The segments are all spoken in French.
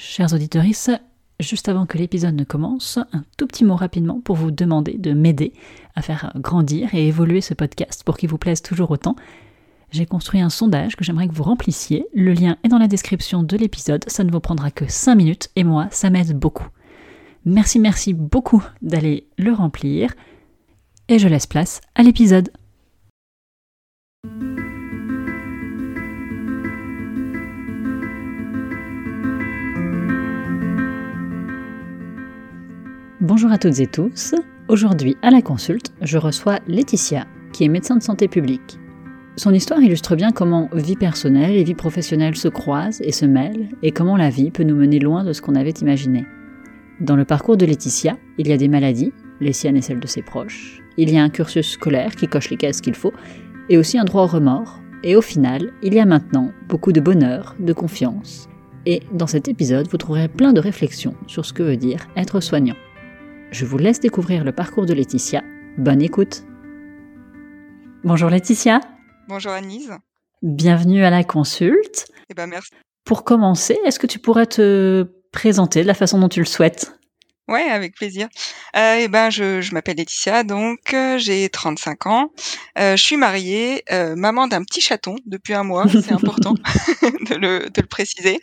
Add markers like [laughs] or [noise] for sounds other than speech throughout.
Chers auditeurs, juste avant que l'épisode ne commence, un tout petit mot rapidement pour vous demander de m'aider à faire grandir et évoluer ce podcast pour qu'il vous plaise toujours autant. J'ai construit un sondage que j'aimerais que vous remplissiez. Le lien est dans la description de l'épisode. Ça ne vous prendra que 5 minutes et moi, ça m'aide beaucoup. Merci, merci beaucoup d'aller le remplir. Et je laisse place à l'épisode. Bonjour à toutes et tous. Aujourd'hui, à la consulte, je reçois Laetitia, qui est médecin de santé publique. Son histoire illustre bien comment vie personnelle et vie professionnelle se croisent et se mêlent, et comment la vie peut nous mener loin de ce qu'on avait imaginé. Dans le parcours de Laetitia, il y a des maladies, les siennes et celles de ses proches, il y a un cursus scolaire qui coche les cases qu'il faut, et aussi un droit au remords, et au final, il y a maintenant beaucoup de bonheur, de confiance, et dans cet épisode, vous trouverez plein de réflexions sur ce que veut dire être soignant. Je vous laisse découvrir le parcours de Laetitia. Bonne écoute. Bonjour Laetitia. Bonjour Anise. Bienvenue à la consulte. Eh ben merci. Pour commencer, est-ce que tu pourrais te présenter de la façon dont tu le souhaites? Ouais, avec plaisir. Euh, eh ben, je, je m'appelle Laetitia, donc euh, j'ai 35 ans. Euh, je suis mariée, euh, maman d'un petit chaton depuis un mois, c'est important [laughs] [laughs] de, le, de le préciser.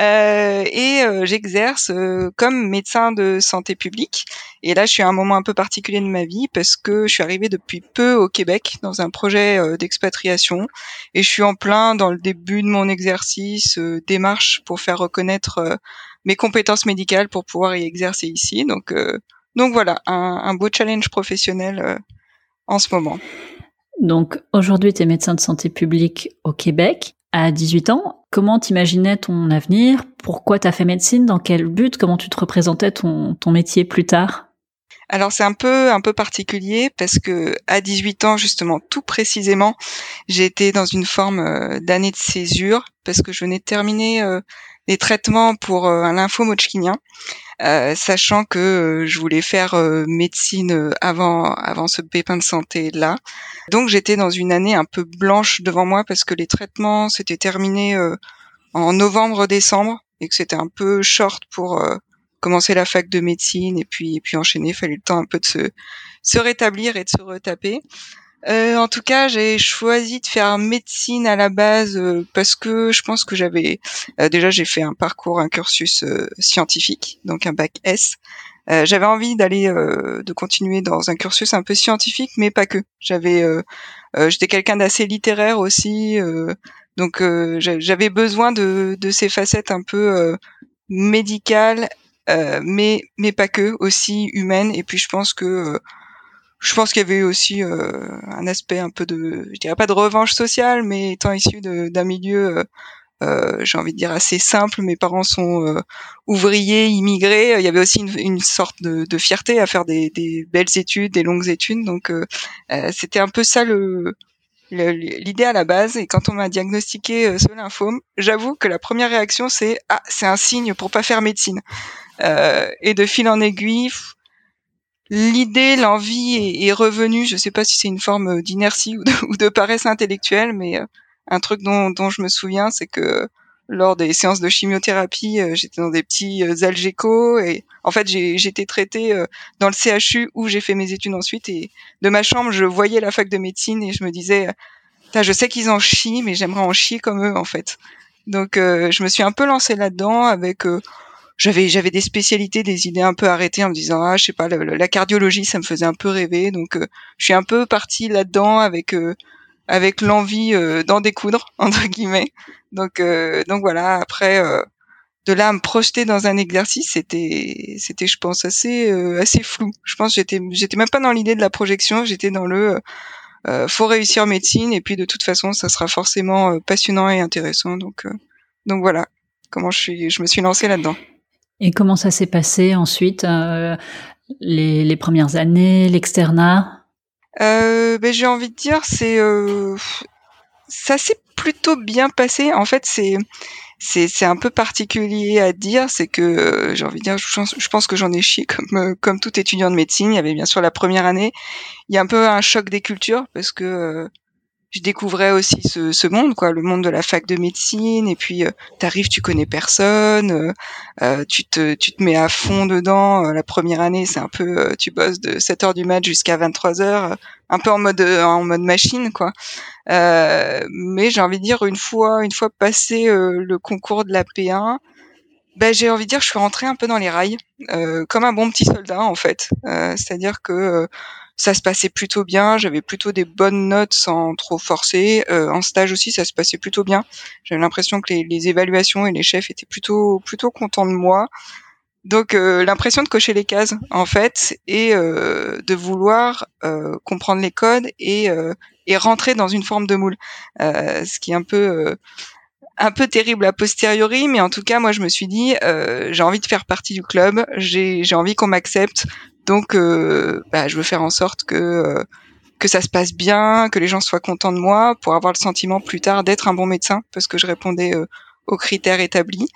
Euh, et euh, j'exerce comme médecin de santé publique. Et là, je suis à un moment un peu particulier de ma vie parce que je suis arrivée depuis peu au Québec dans un projet d'expatriation et je suis en plein dans le début de mon exercice, démarche pour faire reconnaître mes compétences médicales pour pouvoir y exercer ici. Donc, euh, donc voilà, un, un, beau challenge professionnel euh, en ce moment. Donc aujourd'hui, tu es médecin de santé publique au Québec. À 18 ans, comment t'imaginais ton avenir? Pourquoi tu as fait médecine? Dans quel but? Comment tu te représentais ton, ton métier plus tard? Alors c'est un peu un peu particulier parce que à 18 ans justement tout précisément, j'ai été dans une forme euh, d'année de césure parce que je venais de terminer des traitements pour euh, un lymphome hodgkinien, euh, sachant que euh, je voulais faire médecine avant avant ce pépin de santé là. Donc j'étais dans une année un peu blanche devant moi parce que les traitements s'étaient terminés en novembre-décembre et que c'était un peu short pour commencer la fac de médecine et puis et puis enchaîner. Fallait le temps un peu de se se rétablir et de se retaper. Euh, en tout cas, j'ai choisi de faire médecine à la base euh, parce que je pense que j'avais euh, déjà j'ai fait un parcours, un cursus scientifique, donc un bac S. j'avais envie d'aller, de continuer dans un cursus un peu scientifique, mais pas que. J'avais, j'étais quelqu'un d'assez littéraire aussi, donc j'avais besoin de, de ces facettes un peu médicales, mais mais pas que, aussi humaines. Et puis je pense que je pense qu'il y avait aussi euh, un aspect un peu de, je dirais pas de revanche sociale, mais étant issu d'un milieu, euh, euh, j'ai envie de dire assez simple, mes parents sont euh, ouvriers, immigrés, il y avait aussi une, sorte de, fierté à faire des, des, belles études, des longues études, donc euh, c'était un peu ça le l'idée à la base. Et quand on m'a diagnostiqué ce lymphome, j'avoue que la première réaction c'est ah c'est un signe pour pas faire médecine. Et de fil en aiguille l'idée, l'envie est, revenue. Je ne sais pas si c'est une forme d'inertie [laughs] ou, de, paresse intellectuelle, mais euh, un truc dont, je me souviens, c'est que lors des séances de chimiothérapie, euh, j'étais dans des petits euh, algécos et en fait j'ai été traitée dans le CHU où j'ai fait mes études ensuite et de ma chambre je voyais la fac de médecine et je me disais je sais qu'ils en chient mais j'aimerais en chier comme eux en fait. Donc je me suis un peu lancée là-dedans avec j'avais j'avais des spécialités, des idées un peu arrêtées en me disant ah je sais pas la, cardiologie ça me faisait un peu rêver. Donc euh, je suis un peu partie là-dedans avec euh, avec l'envie euh, d'en découdre [laughs] entre guillemets. Donc donc voilà. Après de là à me projeter dans un exercice c'était c'était je pense assez assez flou. Je pense j'étais j'étais même pas dans l'idée de la projection. J'étais dans le faut réussir médecine et puis de toute façon ça sera forcément passionnant et intéressant. Donc donc voilà comment je suis je me suis lancée là-dedans et comment ça s'est passé ensuite, euh, les, premières années, l'externat? Euh, ben, J'ai envie de dire, c'est euh, ça s'est plutôt bien passé. En fait, c'est c'est un peu particulier à dire, c'est que j'ai envie de dire, je pense, que j'en ai chié comme comme tout étudiant de médecine. Il y avait bien sûr la première année, il y a un peu un choc des cultures parce que je découvrais aussi ce, ce, monde, quoi, le monde de la fac de médecine. Et puis, euh, t'arrives, tu connais personne, euh, euh, tu te, tu te mets à fond dedans. la première année, c'est un peu, tu bosses de 7 heures du match jusqu'à 23 heures, un peu en mode, en mode machine, quoi. mais j'ai envie de dire, une fois, une fois passé le concours de la P1, ben, j'ai envie de dire, je suis rentrée un peu dans les rails, comme un bon petit soldat, en fait. C'est-à-dire que ça se passait plutôt bien. J'avais plutôt des bonnes notes sans trop forcer. Euh, en stage aussi, ça se passait plutôt bien. J'avais l'impression que les, les, évaluations et les chefs étaient plutôt plutôt contents de moi. Donc euh, l'impression de cocher les cases en fait et euh, de vouloir euh, comprendre les codes et, euh, et rentrer dans une forme de moule, ce qui est un peu un peu terrible a posteriori, mais en tout cas, moi, je me suis dit, j'ai envie de faire partie du club, j'ai envie qu'on m'accepte, donc, euh, bah, je veux faire en sorte que euh, que ça se passe bien, que les gens soient contents de moi, pour avoir le sentiment plus tard d'être un bon médecin, parce que je répondais euh, aux critères établis.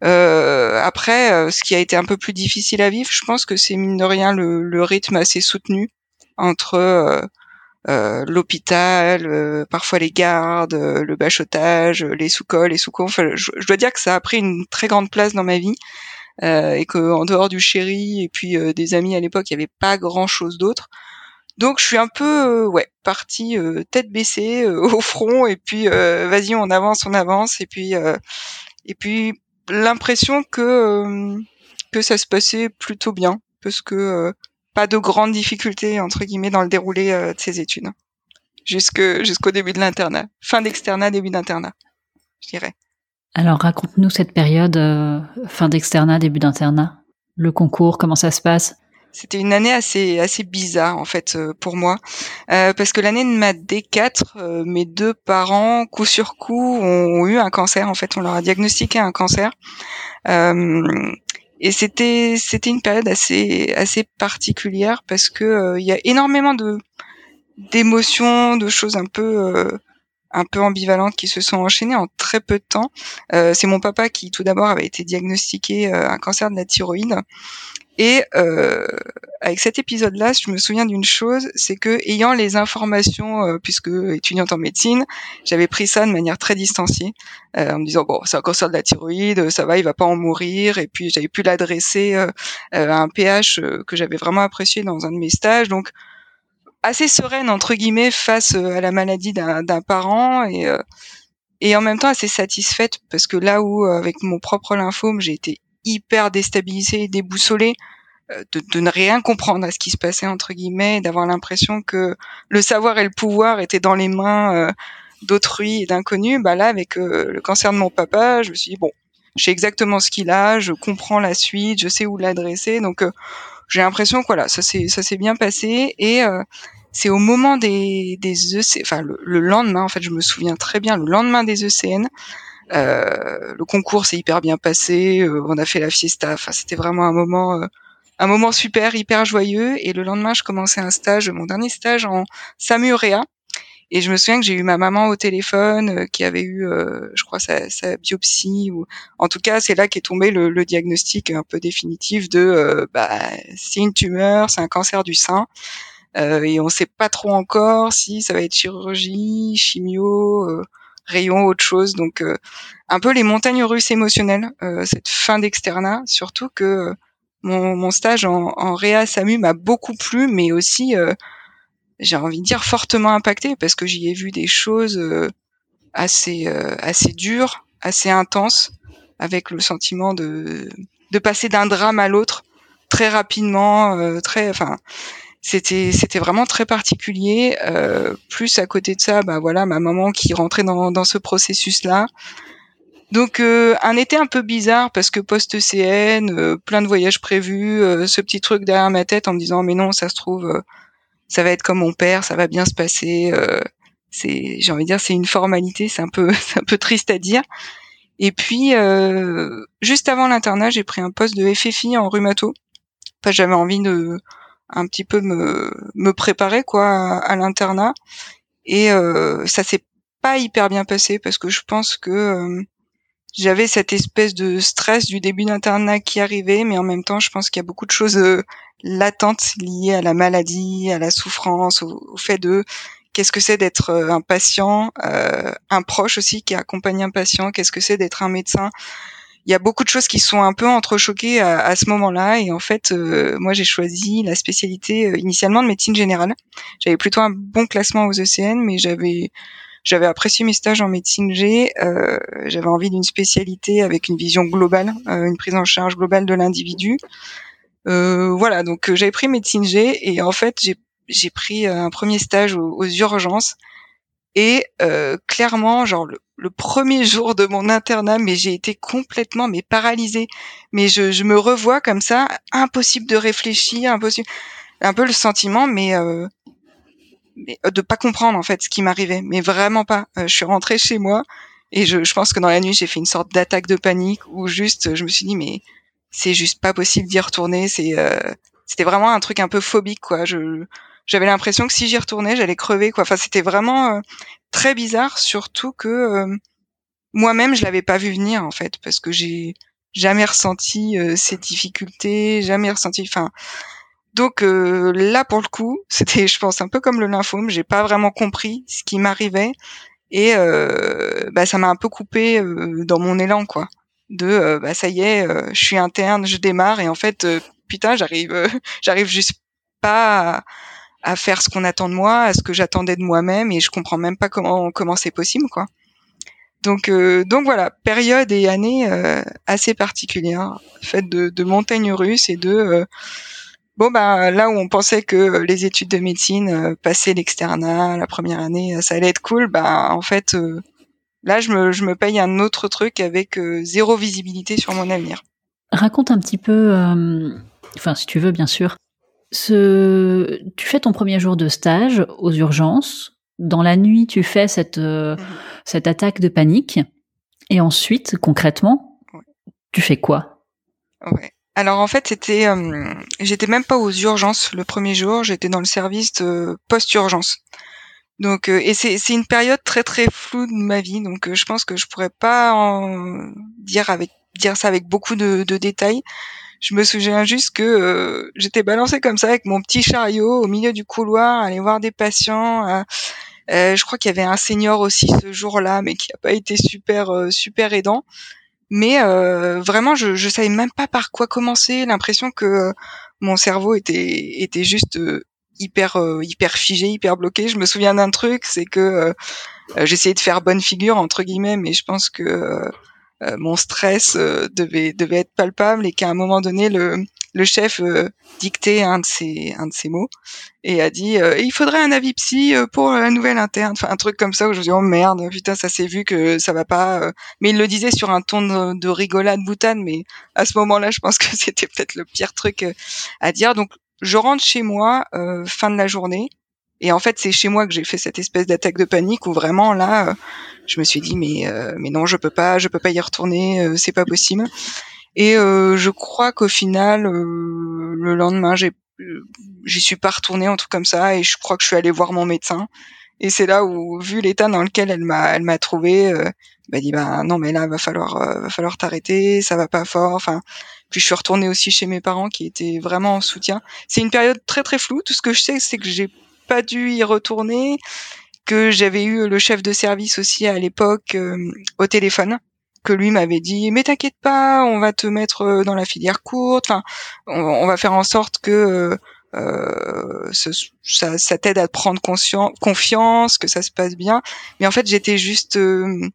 après, ce qui a été un peu plus difficile à vivre, je pense que c'est mine de rien le, rythme assez soutenu entre l'hôpital, parfois les gardes, le bachotage, les sous-cols, les sous-cols. je, dois dire que ça a pris une très grande place dans ma vie euh, et que en dehors du chéri et puis euh, des amis à l'époque, il y avait pas grand chose d'autre. Donc je suis un peu euh, ouais partie tête baissée [laughs] au front et puis vas-y on avance on avance et puis et puis l'impression que que ça se passait plutôt bien parce que pas de grandes difficultés entre guillemets dans le déroulé de ces études. Jusque jusqu'au début de l'internat. Fin d'externat début d'internat je dirais alors raconte-nous cette période euh, fin d'externat, début d'internat, le concours, comment ça se passe? C'était une année assez assez bizarre en fait euh, pour moi. Euh, parce que l'année de ma D4 mes deux parents coup sur coup ont, eu un cancer en fait. On leur a diagnostiqué un cancer. Et c'était c'était une période assez assez particulière parce que il y a énormément de d'émotions de choses un peu un peu ambivalentes qui se sont enchaînées en très peu de temps. Euh, c'est mon papa qui tout d'abord avait été diagnostiqué euh, un cancer de la thyroïde. Et euh, avec cet épisode-là, je me souviens d'une chose, c'est que ayant les informations, puisque étudiante en médecine, j'avais pris ça de manière très distanciée, en me disant bon, c'est un cancer de la thyroïde, ça va, il va pas en mourir. Et puis j'avais pu l'adresser à un PH que j'avais vraiment apprécié dans un de mes stages, donc assez sereine entre guillemets face euh, à la maladie d'un parent et euh, et en même temps assez satisfaite parce que là où euh, avec mon propre lymphome j'ai été hyper déstabilisée déboussolée de, de, ne rien comprendre à ce qui se passait entre guillemets, d'avoir l'impression que le savoir et le pouvoir étaient dans les mains d'autrui et d'inconnus. Bah là, avec le cancer de mon papa, je me suis dit bon, je sais exactement ce qu'il a, je comprends la suite, je sais où l'adresser, donc j'ai l'impression que voilà, ça s'est ça s'est bien passé et c'est au moment des, des EC, enfin le, lendemain, en fait, je me souviens très bien, le lendemain des ECN, euh, le concours s'est hyper bien passé, euh, on a fait la fiesta, enfin c'était vraiment un moment, euh, un moment super, hyper joyeux. Et le lendemain, je commençais un stage, mon dernier stage en Samurea. Et je me souviens que j'ai eu ma maman au téléphone qui avait eu, je crois, sa, sa, biopsie ou en tout cas, c'est là qu'est tombé le, le, diagnostic un peu définitif de, bah, c'est une tumeur, c'est un cancer du sein. Euh, et on sait pas trop encore si ça va être chirurgie, chimio, euh, rayon, autre chose. Donc euh, un peu les montagnes russes émotionnelles, cette fin d'externat, surtout que mon, mon, stage en, en Réa SAMU m'a beaucoup plu, mais aussi, j'ai envie de dire, fortement impacté, parce que j'y ai vu des choses assez, assez dures, assez intenses, avec le sentiment de, de passer d'un drame à l'autre très rapidement, très, enfin, c'était c'était vraiment très particulier. Euh, plus à côté de ça, bah voilà, ma maman qui rentrait dans, dans ce processus-là. Donc euh, un été un peu bizarre parce que post CN, euh, plein de voyages prévus, ce petit truc derrière ma tête en me disant mais non, ça se trouve, ça va être comme mon père, ça va bien se passer. c'est, j'ai envie de dire, c'est une formalité, c'est un peu, [laughs] c'est un peu triste à dire. Et puis juste avant l'internat, j'ai pris un poste de FFI en rhumato. Enfin, j'avais envie de un petit peu me, me préparer quoi à, l'internat et euh, ça s'est pas hyper bien passé parce que je pense que euh, j'avais cette espèce de stress du début d'internat qui arrivait mais en même temps je pense qu'il y a beaucoup de choses euh, latentes liées à la maladie à la souffrance au, fait de qu'est-ce que c'est d'être un patient, un proche aussi qui accompagne un patient, qu'est-ce que c'est d'être un médecin. Il y a beaucoup de choses qui sont un peu entrechoquées à, à ce moment-là et en fait, moi j'ai choisi la spécialité initialement de médecine générale. J'avais plutôt un bon classement aux ECN, mais j'avais j'avais apprécié mes stages en médecine G. Euh, j'avais envie d'une spécialité avec une vision globale, euh, une prise en charge globale de l'individu. Euh, voilà, donc j'avais pris médecine G et en fait j'ai pris un premier stage aux, urgences et clairement, genre le, premier [laughs] jour de mon internat, mais j'ai été complètement mais paralysée. Mais je, je, me revois comme ça, impossible de réfléchir, impossible, un peu le sentiment, mais mais, euh, de pas comprendre en fait ce qui m'arrivait, mais vraiment pas. Euh, je suis rentrée chez moi et je, je pense que dans la nuit j'ai fait une sorte d'attaque de panique où juste je me suis dit mais c'est juste pas possible d'y retourner. C'est euh, c'était vraiment un truc un peu phobique quoi. Je j'avais l'impression que si j'y retournais j'allais crever quoi. Enfin c'était vraiment très bizarre, surtout que moi-même je l'avais pas vu venir en fait parce que j'ai jamais ressenti ces difficultés, jamais ressenti. Enfin donc euh, là, pour le coup, [laughs] c'était, je pense, un peu comme le lymphome. J'ai pas vraiment compris ce qui m'arrivait et euh, bah, ça m'a un peu coupé euh, dans mon élan, quoi. De, bah ça y est, je suis interne, je démarre. Et en fait, putain, j'arrive, [laughs] j'arrive juste pas à, faire ce qu'on attend de moi, à ce que j'attendais de moi-même. Et je comprends même pas comment comment c'est possible, quoi. Donc, donc voilà, période et année assez particulière, faite de, de montagnes russes et de Bon bah là où on pensait que les études de médecine, euh, passer l'externat, la première année, euh, ça allait être cool, bah en fait euh, là je me, je me paye un autre truc avec zéro visibilité sur mon avenir. Raconte un petit peu, enfin si tu veux bien sûr, ce... tu fais ton premier jour de stage aux urgences. Dans la nuit, tu fais cette, mhm. cette attaque de panique. Et ensuite, concrètement, tu fais quoi? Ouais. Alors en fait, c'était, euh, j'étais même pas aux urgences le premier jour, j'étais dans le service de post-urgence. Donc euh, et c'est c'est une période très très floue de ma vie, donc euh, je pense que je pourrais pas en dire avec dire ça avec beaucoup de, de détails. Je me souviens juste que j'étais balancée comme ça avec mon petit chariot au milieu du couloir, aller voir des patients. je crois qu'il y avait un senior aussi ce jour-là, mais qui a pas été super super aidant mais euh, vraiment je je savais même pas par quoi commencer l'impression que euh, mon cerveau était était juste euh, hyper hyper figé hyper bloqué. Je me souviens d'un truc c'est que j'essayais de faire bonne figure entre guillemets mais je pense que mon stress devait devait être palpable et qu'à un moment donné le le chef euh, dictait un de ses un de ses mots et a dit euh, il faudrait un avis psy euh, pour la nouvelle interne. Enfin un truc comme ça où je me dis oh merde putain ça s'est vu que ça va pas mais il le disait sur un ton de, rigolade boutane mais à ce moment-là je pense que [laughs] c'était peut-être le pire truc à dire. Donc je rentre chez moi fin de la journée et en fait, c'est chez moi que j'ai fait cette espèce d'attaque de panique où vraiment là, je me suis dit mais mais non, je peux pas, je peux pas y retourner, c'est pas possible. Et euh, je crois qu'au final, euh, le lendemain, j'ai j'y suis pas retournée, un truc comme ça, et je crois que je suis allée voir mon médecin. Et c'est là où, vu l'état dans lequel elle m'a, elle m'a trouvé, euh, m'a dit bah non mais là va falloir, euh, va falloir t'arrêter, ça va pas fort. Enfin, puis je suis retournée aussi chez mes parents qui étaient vraiment en soutien. C'est une période très très floue. Tout ce que je sais, c'est que j'ai pas dû y retourner, que j'avais eu le chef de service aussi à l'époque au téléphone que lui m'avait dit mais t'inquiète pas, on va te mettre euh, dans la filière courte, enfin on, va faire en sorte que euh, euh ça, ça t'aide à prendre confiance, que ça se passe bien. Mais en fait, j'étais juste euh,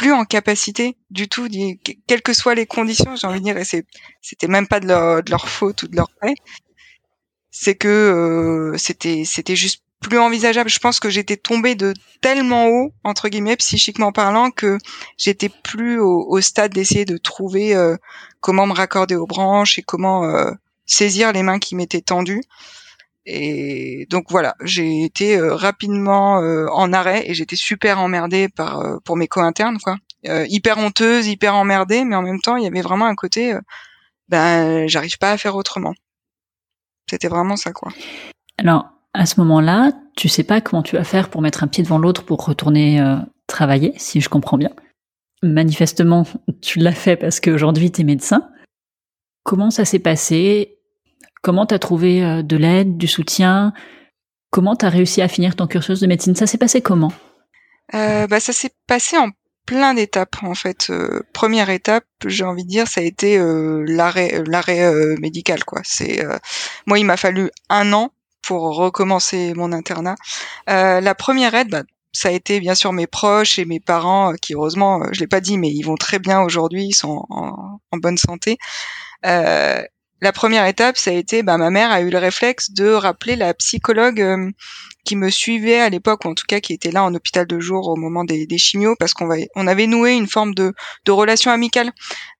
plus en capacité du tout, quelles que soient les conditions, j'ai envie de dire, et c'était même pas de leur, de leur faute ou de leur fait, c'est que c'était c'était juste plus envisageable. Je pense que j'étais tombée de tellement haut, entre guillemets, psychiquement parlant, que j'étais plus au, stade d'essayer de trouver euh, comment me raccorder aux branches et comment euh, saisir les mains qui m'étaient tendues. Et donc voilà, j'ai été euh, rapidement en arrêt et j'étais super emmerdée par pour mes co-internes, quoi. hyper honteuse, hyper emmerdée, mais en même temps, il y avait vraiment un côté, ben, j'arrive pas à faire autrement. C'était vraiment ça, quoi. Alors, à ce moment-là, tu sais pas comment tu vas faire pour mettre un pied devant l'autre pour retourner euh, travailler, si je comprends bien. Manifestement, tu l'as fait parce qu'aujourd'hui tu es médecin. Comment ça s'est passé? Comment tu as trouvé euh, de l'aide, du soutien? Comment tu as réussi à finir ton cursus de médecine? Ça s'est passé comment? Euh, bah, Ça s'est passé en plein d'étapes en fait. Euh, première étape, j'ai envie de dire, ça a été euh, l'arrêt l'arrêt médical quoi. C'est moi il m'a fallu un an pour recommencer mon internat. la première aide, bah, ça a été bien sûr mes proches et mes parents qui heureusement, je l'ai pas dit, mais ils vont très bien aujourd'hui, ils sont en, en bonne santé. Euh, la première étape, ça a été, bah, ma mère a eu le réflexe de rappeler la psychologue euh, qui me suivait à l'époque, ou en tout cas qui était là en hôpital de jour au moment des, des chimios, parce qu'on on avait noué une forme de, relation amicale.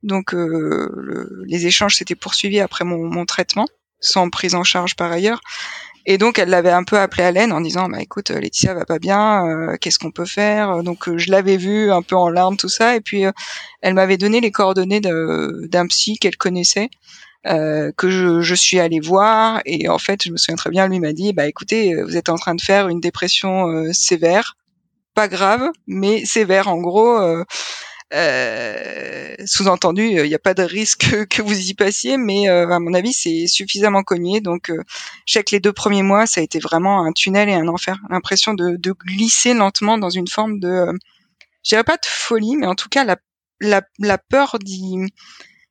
Donc euh, les échanges s'étaient poursuivis après mon, traitement, sans prise en charge par ailleurs. Et donc elle l'avait un peu appelé à l'aide en disant bah écoute Laetitia va pas bien, euh, qu'est-ce qu'on peut faire? Donc je l'avais vue un peu en larmes tout ça et puis elle m'avait donné les coordonnées d'un psy qu'elle connaissait euh, que je, je, suis allée voir. Et en fait je me souviens très bien lui m'a dit bah écoutez vous êtes en train de faire une dépression euh, sévère. Pas grave mais sévère en gros euh, euh sous-entendu il n'y a pas de risque [laughs] que vous y passiez mais à mon avis c'est suffisamment cogné. Donc je sais que les deux premiers mois ça a été vraiment un tunnel et un enfer. L'impression de, de, glisser lentement dans une forme de je dirais pas de folie mais en tout cas la, la peur d'y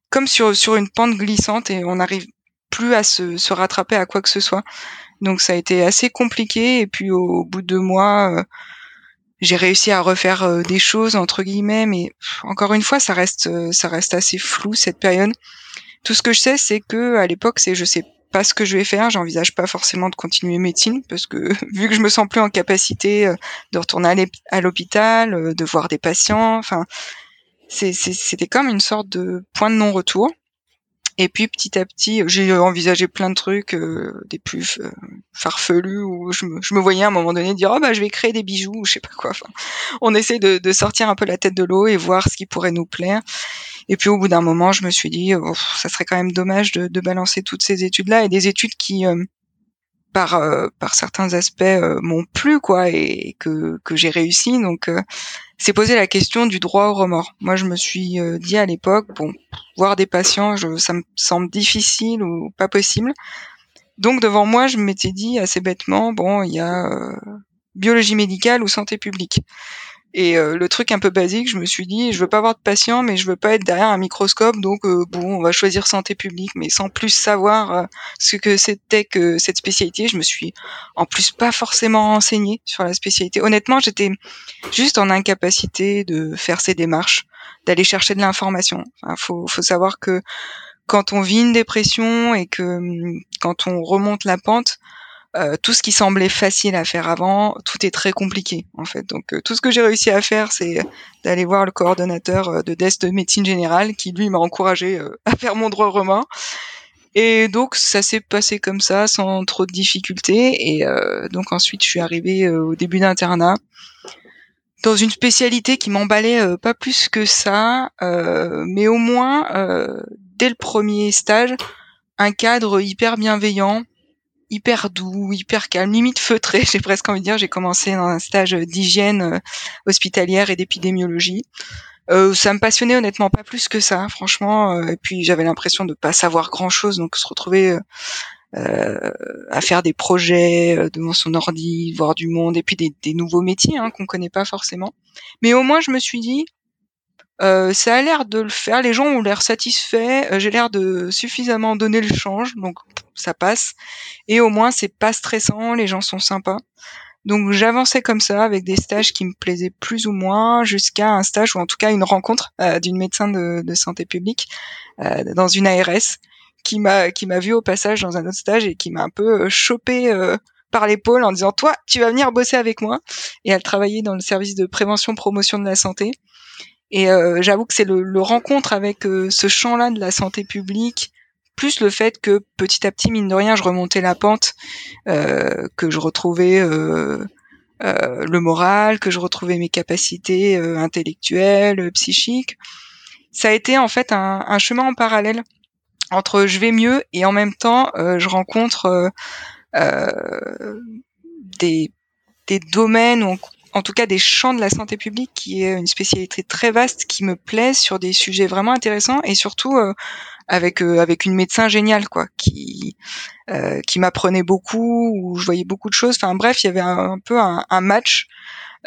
comme sur, sur une pente glissante et on n'arrive plus à se, se, rattraper à quoi que ce soit. Donc ça a été assez compliqué et puis au, bout de deux mois, euh, j'ai réussi à refaire euh, des choses entre guillemets, mais encore une fois, ça reste, euh, ça reste assez flou cette période. Tout ce que je sais, c'est que à l'époque, c'est je sais pas ce que je vais faire. J'envisage pas forcément de continuer médecine parce que [laughs] vu que je me sens plus en capacité de retourner à l'hôpital, de voir des patients, enfin c'était comme une sorte de point de non-retour. Et puis petit à petit, j'ai envisagé plein de trucs, euh, des plus euh, farfelus, où je me, je me, voyais à un moment donné dire oh bah je vais créer des bijoux ou je sais pas quoi. Enfin, on essaie de, de, sortir un peu la tête de l'eau et voir ce qui pourrait nous plaire. Et puis au bout d'un moment, je me suis dit oh, ça serait quand même dommage de, de balancer toutes ces études-là et des études qui euh, par euh, par certains aspects euh, m'ont plu quoi et que que j'ai réussi donc euh, c'est posé la question du droit au remords. Moi je me suis dit à l'époque bon voir des patients je, ça me semble difficile ou pas possible. Donc devant moi je m'étais dit assez bêtement bon il y a biologie médicale ou santé publique. Et euh, le truc un peu basique, je me suis dit, je veux pas avoir de patient, mais je veux pas être derrière un microscope, donc euh, bon, on va choisir santé publique, mais sans plus savoir euh, ce que c'était que cette spécialité. Je me suis en plus pas forcément renseignée sur la spécialité. Honnêtement, j'étais juste en incapacité de faire ces démarches, d'aller chercher de l'information. Enfin, faut, faut savoir que quand on vit une dépression et que hum, quand on remonte la pente, euh, tout ce qui semblait facile à faire avant, tout est très compliqué en fait. Donc euh, tout ce que j'ai réussi à faire, c'est d'aller voir le coordonnateur euh, de DEST de médecine générale, qui lui m'a encouragé à faire mon droit romain. Et donc ça s'est passé comme ça, sans trop de difficultés. Et donc ensuite, je suis arrivée au début d'internat dans une spécialité qui m'emballait pas plus que ça, mais au moins dès le premier stage, un cadre hyper bienveillant hyper doux, hyper calme, limite feutré, [laughs] j'ai presque envie de dire. J'ai commencé dans un stage d'hygiène euh, hospitalière et d'épidémiologie. Euh, ça me passionnait honnêtement pas plus que ça, franchement. Euh, et puis j'avais l'impression de pas savoir grand chose, donc se retrouver euh, à faire des projets devant son ordi, voir du monde, et puis des, des nouveaux métiers hein, qu'on connaît pas forcément. Mais au moins je me suis dit, euh, ça a l'air de le faire. Les gens ont l'air satisfaits. Euh, j'ai l'air de suffisamment donner le change, donc ça passe. Et au moins, c'est pas stressant. Les gens sont sympas. Donc j'avançais comme ça avec des stages qui me plaisaient plus ou moins jusqu'à un stage ou en tout cas une rencontre euh, d'une médecin de, de, santé publique dans une ARS qui m'a qui m'a vu au passage dans un autre stage et qui m'a un peu chopé par l'épaule en disant toi tu vas venir bosser avec moi et elle travaillait dans le service de prévention promotion de la santé et euh, j'avoue que c'est le, le, rencontre avec euh, ce champ-là de la santé publique, plus le fait que petit à petit, mine de rien, je remontais la pente, euh, que je retrouvais euh, euh, le moral, que je retrouvais mes capacités intellectuelles, psychiques. Ça a été en fait un, un, chemin en parallèle entre je vais mieux et en même temps, je rencontre des, des domaines où en tout cas des champs de la santé publique, qui est une spécialité très vaste, qui me plaît sur des sujets vraiment intéressants et surtout euh, avec euh, avec une médecin géniale, quoi, qui euh, qui m'apprenait beaucoup, où je voyais beaucoup de choses. Enfin bref, il y avait un, peu un, un match.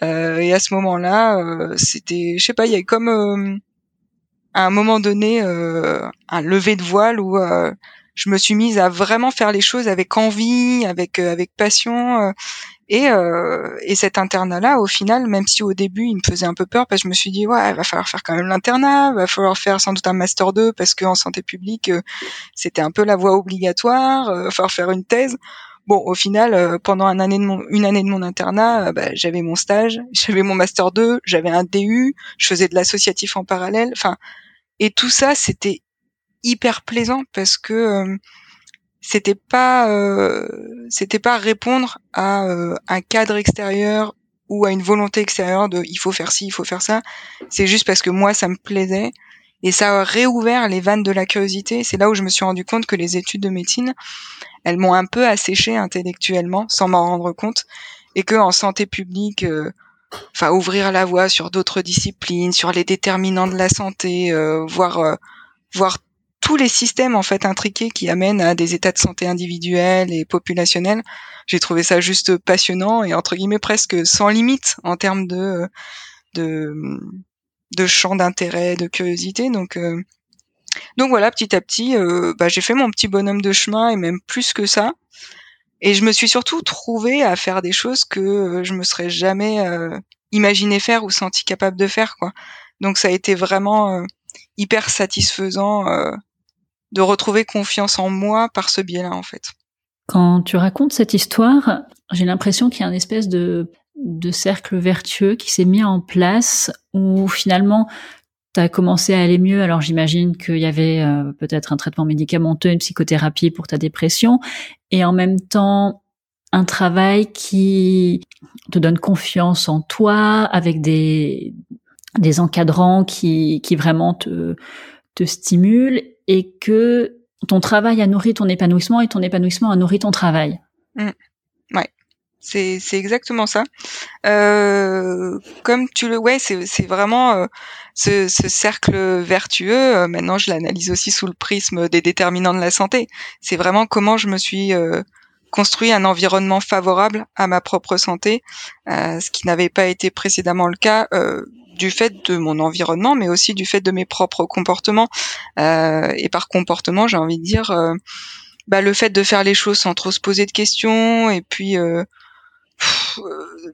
et à ce moment-là, c'était, je sais pas, il y avait comme à un moment donné un lever de voile où je me suis mise à vraiment faire les choses avec envie, avec avec passion et, euh, et cet internat-là, au final, même si au début il me faisait un peu peur, parce que je me suis dit ouais, il va falloir faire quand même l'internat, va falloir faire sans doute un master 2 parce qu'en santé publique euh, c'était un peu la voie obligatoire, euh, va falloir faire une thèse. Bon, au final, euh, pendant une année de mon, une année de mon internat, bah, j'avais mon stage, [laughs] j'avais mon master 2, j'avais un DU, je faisais de l'associatif en parallèle. Enfin, et tout ça, c'était hyper plaisant parce que c'était pas euh, c'était pas répondre à euh, un cadre extérieur ou à une volonté extérieure de il faut faire ci, il faut faire ça. C'est juste parce que moi ça me plaisait et ça a réouvert les vannes de la curiosité. C'est là où je me suis rendu compte que les études de médecine, elles m'ont un peu asséché intellectuellement sans m'en rendre compte et que en santé publique euh, enfin ouvrir la voie sur d'autres disciplines, sur les déterminants de la santé, euh, voir voir tous les systèmes en fait intriqués qui amènent à des états de santé individuels et populationnels. J'ai trouvé ça juste passionnant et entre guillemets presque sans limite en termes de de, de champ d'intérêt, de curiosité. Donc euh, donc voilà, petit à petit, euh, bah, j'ai fait mon petit bonhomme de chemin et même plus que ça. Et je me suis surtout trouvée à faire des choses que euh, je me serais jamais imaginé faire ou senti capable de faire quoi. Donc ça a été vraiment hyper satisfaisant de retrouver confiance en moi par ce biais-là, en fait. Quand tu racontes cette histoire, j'ai l'impression qu'il y a un espèce de, de cercle vertueux qui s'est mis en place où finalement tu as commencé à aller mieux. Alors j'imagine qu'il y avait euh, peut-être un traitement médicamenteux, une psychothérapie pour ta dépression et en même temps un travail qui te donne confiance en toi avec des, des encadrants qui, qui vraiment te, te stimulent et que ton travail a nourri ton épanouissement et ton épanouissement a nourri ton travail. Mmh. Ouais. C'est, c'est exactement ça. Euh, comme tu le, ouais, c'est, c'est vraiment euh, ce, ce, cercle vertueux. Euh, maintenant, je l'analyse aussi sous le prisme des déterminants de la santé. C'est vraiment comment je me suis euh, construit un environnement favorable à ma propre santé, ce qui n'avait pas été précédemment le cas du fait de mon environnement, mais aussi du fait de mes propres comportements. Euh, et par comportement, j'ai envie de dire euh, bah, le fait de faire les choses sans trop se poser de questions, et puis euh,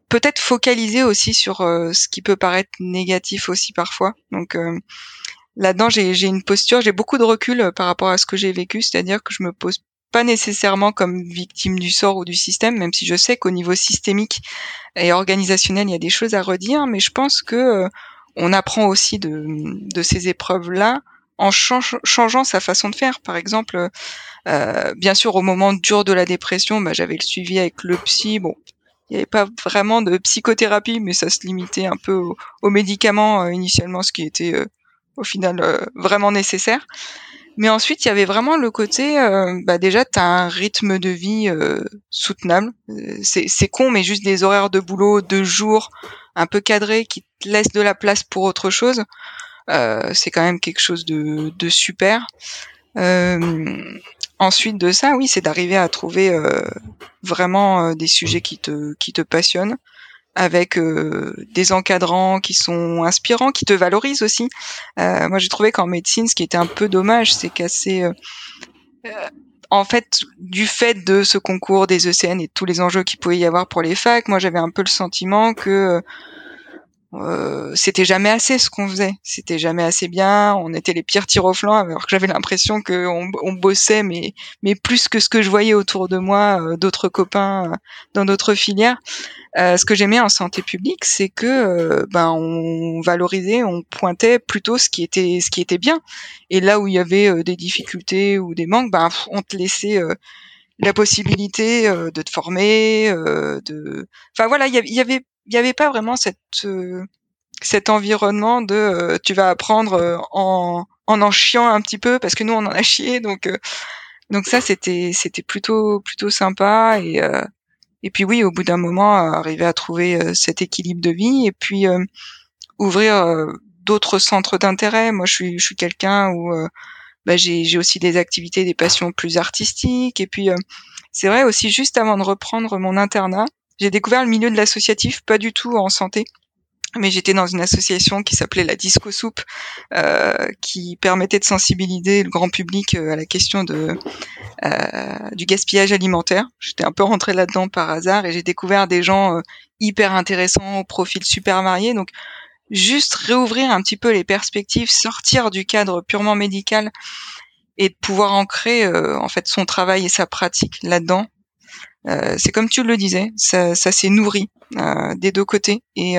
peut-être focaliser aussi sur ce qui peut paraître négatif aussi parfois. Donc là-dedans, j'ai une posture, j'ai beaucoup de recul par rapport à ce que j'ai vécu, c'est-à-dire que je me pose pas nécessairement comme victime du sort ou du système, même si je sais qu'au niveau systémique et organisationnel, il y a des choses à redire, mais je pense que euh, on apprend aussi de, de ces épreuves-là en changeant sa façon de faire. Par exemple, euh, bien sûr, au moment dur de la dépression, bah, j'avais le suivi avec le psy. Bon, il n'y avait pas vraiment de psychothérapie, mais ça se limitait un peu aux, médicaments euh, initialement, ce qui était au final vraiment nécessaire. Mais ensuite, il y avait vraiment le côté, euh, bah déjà, tu un rythme de vie euh, soutenable. Euh, c'est con, mais juste des horaires de boulot, de jours, un peu cadrés, qui te laissent de la place pour autre chose. c'est quand même quelque chose de, de super. ensuite de ça, oui, c'est d'arriver à trouver vraiment des sujets qui te, qui te passionnent avec euh, des encadrants qui sont inspirants, qui te valorisent aussi. Euh, moi, j'ai trouvé qu'en médecine, ce qui était un peu dommage, c'est qu'assez euh, en fait, du fait de ce concours des ECN et de tous les enjeux qu'il pouvait y avoir pour les facs, moi j'avais un peu le sentiment que euh, c'était jamais assez ce qu'on faisait. C'était jamais assez bien. On était les pires tirs au flanc, alors que j'avais l'impression qu'on on bossait, mais mais plus que ce que je voyais autour de moi, euh, d'autres copains euh, dans d'autres filières. ce que j'aimais en santé publique, c'est que ben on valorisait, on pointait plutôt ce qui était ce qui était bien. Et là où il y avait des difficultés ou des manques, ben on te laissait la possibilité de te former, de. Enfin voilà, il y avait il n'y avait pas vraiment cette euh, cet environnement de euh, tu vas apprendre euh, en, en en chiant un petit peu parce que nous on en a chié donc donc ça c'était c'était plutôt plutôt sympa et et puis oui, au bout d'un moment, arriver à trouver cet équilibre de vie et puis ouvrir d'autres centres d'intérêt. Moi, je suis, je suis quelqu'un où bah, j'ai aussi des activités, des passions plus artistiques. Et puis, c'est vrai aussi, juste avant de reprendre mon internat, j'ai découvert le milieu de l'associatif, pas du tout en santé mais j'étais dans une association qui s'appelait la Disco Soupe, euh, qui permettait de sensibiliser le grand public euh, à la question de euh, du gaspillage alimentaire. J'étais un peu rentrée là-dedans par hasard et j'ai découvert des gens euh, hyper intéressants, au profil super varié. Donc juste réouvrir un petit peu les perspectives, sortir du cadre purement médical et de pouvoir ancrer euh, en fait son travail et sa pratique là-dedans. c'est comme tu le disais, ça, ça s'est nourri des deux côtés et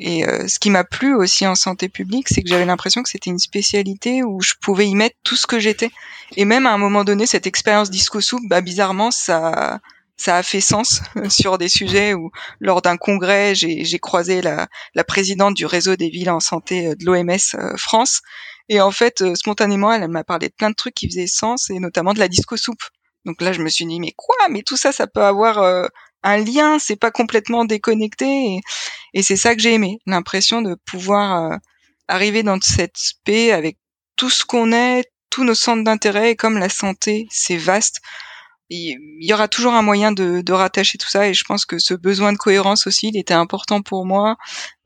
et euh, ce qui m'a plu aussi en santé publique, c'est que j'avais l'impression que c'était une spécialité où je pouvais y mettre tout ce que j'étais. Et même à un moment donné, cette expérience disco soupe, bah bizarrement, ça ça a fait sens sur des sujets où, lors d'un congrès, j'ai croisé la, la, présidente du réseau des villes en santé euh, de l'OMS euh, France. Et en fait, spontanément, elle m'a parlé de plein de trucs qui faisaient sens, et notamment de la disco soupe. Donc là, je me suis dit, mais quoi? Mais tout ça, ça peut avoir un lien, c'est pas complètement déconnecté. Et, c'est ça que j'ai aimé, l'impression de pouvoir euh, arriver dans cette paix avec tout ce qu'on est, tous nos centres d'intérêt. Et comme la santé, c'est vaste, il y aura toujours un moyen de, de, rattacher tout ça. Et je pense que ce besoin de cohérence aussi, il était important pour moi.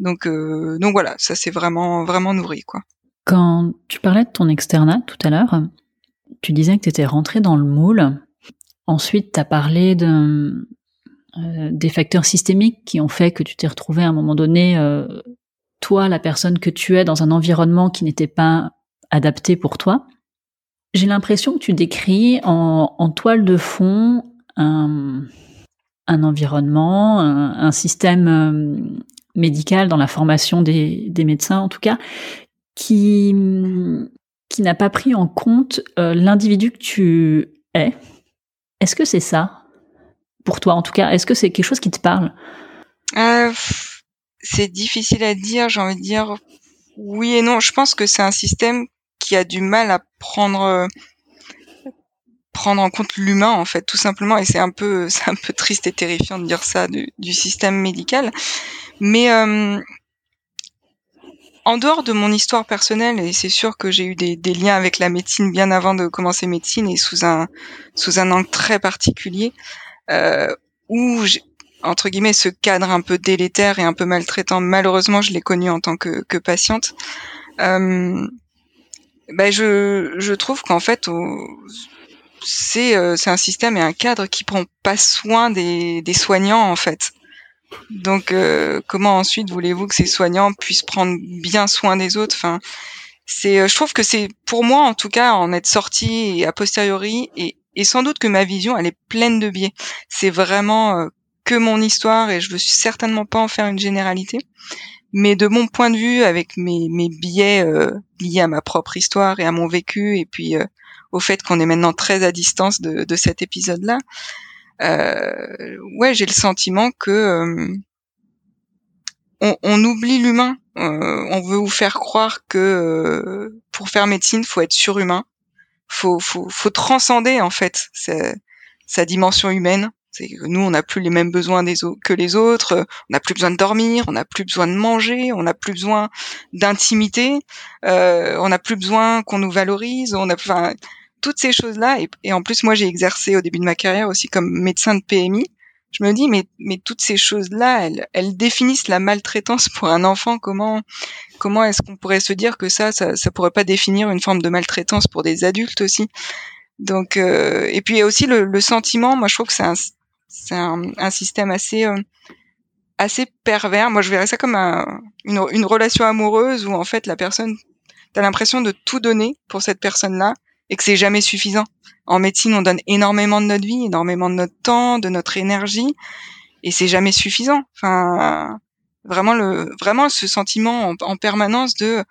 Donc, euh, donc voilà, ça s'est vraiment, vraiment nourri, quoi. Quand tu parlais de ton externat tout à l'heure, tu disais que tu étais rentré dans le moule. Ensuite, tu as parlé de, euh, des facteurs systémiques qui ont fait que tu t'es retrouvé à un moment donné, euh, toi, la personne que tu es, dans un environnement qui n'était pas adapté pour toi. J'ai l'impression que tu décris en, toile de fond un, environnement, un, système euh, médical dans la formation des, médecins en tout cas, qui, qui n'a pas pris en compte l'individu que tu es. Est-ce que c'est ça pour toi en tout cas? Est-ce que c'est quelque chose qui te parle? Euh, C'est difficile à dire, j'ai envie de dire oui et non. Je pense que c'est un système qui a du mal à prendre euh, prendre en compte l'humain en fait tout simplement et c'est un peu [laughs] c'est un peu triste et terrifiant de dire ça du, du système médical mais euh, en dehors de mon histoire personnelle, et c'est sûr que j'ai eu des, des, liens avec la médecine bien avant de commencer médecine et sous un sous un angle très particulier, euh, où entre guillemets ce cadre un peu délétère et un peu maltraitant. Malheureusement, je l'ai connu en tant que, que patiente. Euh, ben je, je trouve qu'en fait, c'est euh, c'est un système et un cadre qui prend pas soin des, des soignants en fait. Donc euh, comment ensuite voulez-vous que ces soignants puissent prendre bien soin des autres? Enfin, c'est euh, je trouve que c'est pour moi en tout cas en être sorti et a posteriori et et sans doute que ma vision, elle est pleine de biais. C'est vraiment euh, que mon histoire et je veux certainement pas en faire une généralité. Mais de mon point de vue, avec mes, mes biais euh, liés à ma propre histoire et à mon vécu, et puis euh, au fait qu'on est maintenant très à distance de, de cet épisode-là, ouais, j'ai le sentiment que on, on, oublie l'humain. on veut vous faire croire que pour faire médecine, faut être surhumain faut, faut, faut transcender en fait sa, dimension humaine. C'est que nous, on n'a plus les mêmes besoins des que les autres. On n'a plus besoin de dormir, on n'a plus besoin de manger, on n'a plus besoin d'intimité, euh, on n'a plus besoin qu'on nous valorise. On a, enfin, toutes ces choses-là. Et, et, en plus, moi, j'ai exercé au début de ma carrière aussi comme médecin de PMI je me dis mais mais toutes ces choses là elles, elles définissent la maltraitance pour un enfant comment comment est-ce qu'on pourrait se dire que ça, ça ça pourrait pas définir une forme de maltraitance pour des adultes aussi? Donc euh, et puis il y a aussi le, le, sentiment moi je trouve que c'est un c'est un, système assez euh, assez pervers moi je verrais ça comme un, une, une relation amoureuse où en fait la personne t'as l'impression de tout donner pour cette personne là et que c'est jamais suffisant. En médecine, on donne énormément de notre vie, énormément de notre temps, de notre énergie, et c'est jamais suffisant. Enfin, vraiment le, vraiment ce sentiment en, permanence de,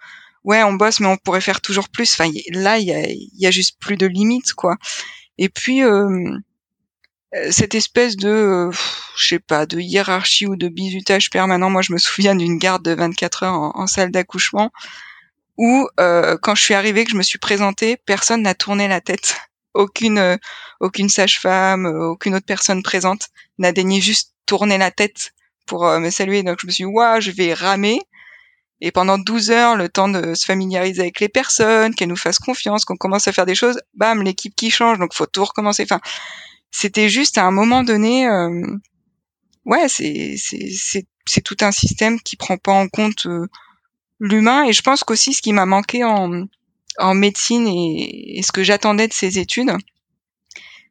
ouais, on bosse, mais on pourrait faire toujours plus. Enfin, là, il y a, y a juste plus de limites, quoi. Et puis euh, cette espèce de, je sais pas, de hiérarchie ou de bizutage permanent. Moi, je me souviens d'une garde de 24 heures en salle d'accouchement où euh, quand je suis arrivée, que je me suis présentée, personne n'a tourné la tête. aucune aucune sage-femme, aucune autre personne présente n'a daigné juste tourner la tête pour me saluer. Donc je me suis dit, je vais ramer. Et pendant 12 heures, le temps de se familiariser avec les personnes, qu'elles nous fassent confiance, qu'on commence à faire des choses, bam, l'équipe qui change, donc faut tout recommencer. Enfin, c'était juste à un moment donné, euh, ouais, c'est c'est tout un système qui prend pas en compte euh, l'humain. Et je pense qu'aussi ce qui m'a manqué en en médecine et, ce que j'attendais de ces études,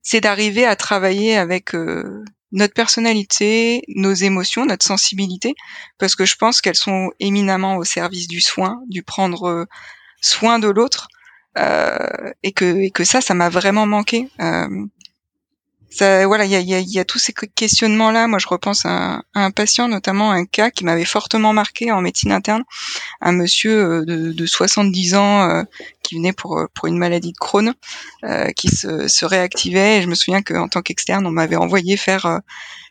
c'est d'arriver à travailler avec euh, notre personnalité, nos émotions, notre sensibilité, parce que je pense qu'elles sont éminemment au service du soin, du prendre soin de l'autre, euh, et que et que ça, ça m'a vraiment manqué. Euh, ça, voilà, il y a, y, a, y a, tous ces questionnements-là. Moi, je repense à, un patient, notamment un cas qui m'avait fortement marqué en médecine interne, un monsieur euh, de, de 70 ans euh, qui venait pour euh, pour une maladie de Crohn, euh, qui se, se, réactivait. Et je me souviens qu'en tant qu'externe, on m'avait envoyé faire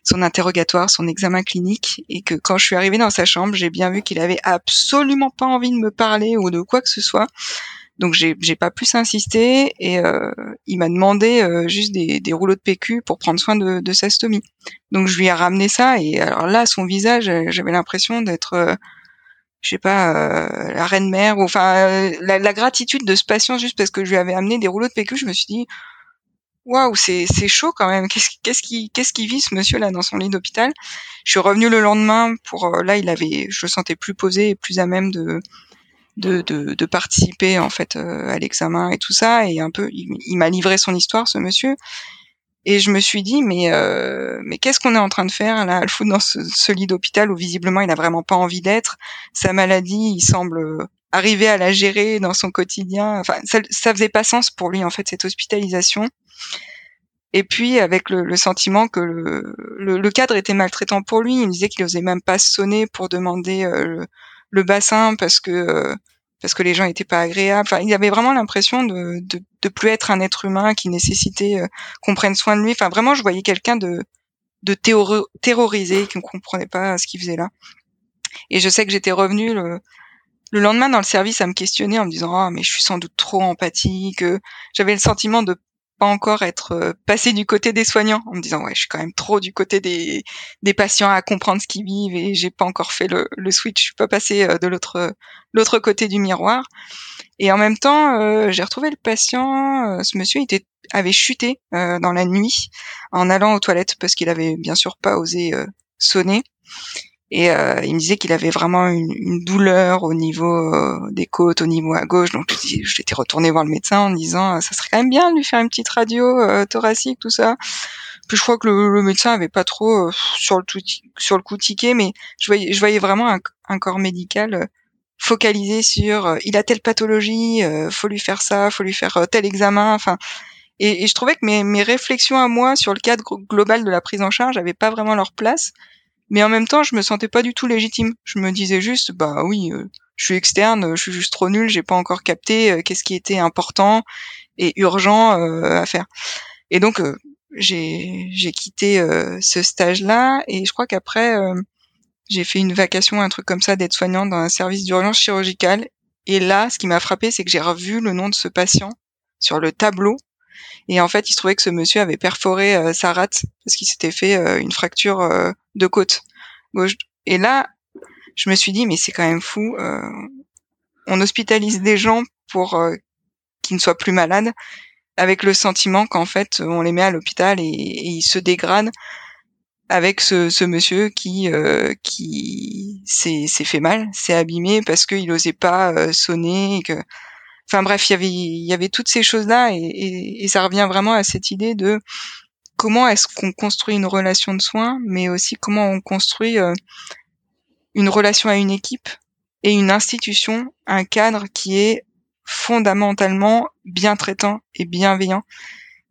son interrogatoire, son examen clinique, et que quand je suis arrivée dans sa chambre, j'ai bien vu qu'il avait absolument pas envie de me parler ou de quoi que ce soit. Donc j'ai pas plus insisté et euh, il m'a demandé euh, juste des, des, rouleaux de PQ pour prendre soin de, de sa stomie. Donc je lui ai ramené ça et alors là son visage j'avais l'impression d'être euh, je sais pas euh, la reine mère ou enfin la, la, gratitude de ce patient juste parce que je lui avais amené des rouleaux de PQ je me suis dit waouh c'est c'est chaud quand même qu'est-ce qu'est-ce qui qu'est-ce vit ce monsieur là dans son lit d'hôpital? Je suis revenue le lendemain pour là il avait je le sentais plus posé et plus à même de de, de, de, participer en fait euh, à l'examen et tout ça. Et un peu il, m'a livré son histoire ce monsieur. Et je me suis dit mais euh, mais qu'est-ce qu'on est en train de faire là le fout dans ce, lit d'hôpital où visiblement il a vraiment pas envie d'être. Sa maladie il semble arriver à la gérer dans son quotidien. Enfin ça, ça faisait pas sens pour lui en fait cette hospitalisation. Et puis avec le, le sentiment que le, le, le, cadre était maltraitant pour lui. Il me disait qu'il osait même pas sonner pour demander euh, le bassin parce que euh, parce que les gens étaient pas agréables. Enfin, il avait vraiment l'impression de, de, de plus être un être humain qui nécessitait euh, qu'on prenne soin de lui. Enfin, vraiment, je voyais quelqu'un de de terrorisé qui ne comprenait pas ce qu'il faisait là. Et je sais que j'étais revenue le, le lendemain dans le service à me questionner en me disant ah mais je suis sans doute trop empathique. J'avais le sentiment de pas encore être euh, passé du côté des soignants en me disant ouais je suis quand même trop du côté des, des patients à comprendre ce qu'ils vivent et j'ai pas encore fait le, le switch. Je suis pas passé euh, de l'autre l'autre côté du miroir. Et en même temps euh, j'ai retrouvé le patient ce monsieur était avait chuté dans la nuit en allant aux toilettes parce qu'il avait bien sûr pas osé sonner et euh, il me disait qu'il avait vraiment une, une, douleur au niveau euh, des côtes, au niveau à gauche. Donc j'étais retourné voir le médecin en disant ça serait quand même bien de lui faire une petite radio euh, thoracique, tout ça. Puis je crois que le, le médecin avait pas trop euh, sur le tout, sur le coup tiqué, mais je voyais, je voyais vraiment un, corps médical focalisé sur il a telle pathologie, faut lui faire ça, faut lui faire tel examen. Enfin, et, et, je trouvais que mes, mes réflexions à moi sur le cadre global de la prise en charge n'avaient pas vraiment leur place mais en même temps, je me sentais pas du tout légitime. Je me disais juste, bah oui, euh, je suis externe, je suis juste trop nul, j'ai pas encore capté euh, qu'est-ce qui était important et urgent euh, à faire. Et donc, j'ai j'ai quitté ce stage-là et je crois qu'après, j'ai fait une vacation, un truc comme ça, d'être soignante dans un service d'urgence chirurgicale. Et là, ce qui m'a frappé, c'est que j'ai revu le nom de ce patient sur le tableau et en fait, il se trouvait que ce monsieur avait perforé euh, sa rate parce qu'il s'était fait euh, une fracture euh, de côte gauche. Et là, je me suis dit, mais c'est quand même fou. on hospitalise des gens pour qu'ils ne soient plus malades avec le sentiment qu'en fait, on les met à l'hôpital et, ils se dégradent avec ce, ce monsieur qui qui s'est fait mal, s'est abîmé parce qu'il n'osait pas sonner et que Enfin bref, il y avait, toutes ces choses-là et, et, ça revient vraiment à cette idée de comment est-ce qu'on construit une relation de soins, mais aussi comment on construit euh, une relation à une équipe et une institution, un cadre qui est fondamentalement bien traitant et bienveillant.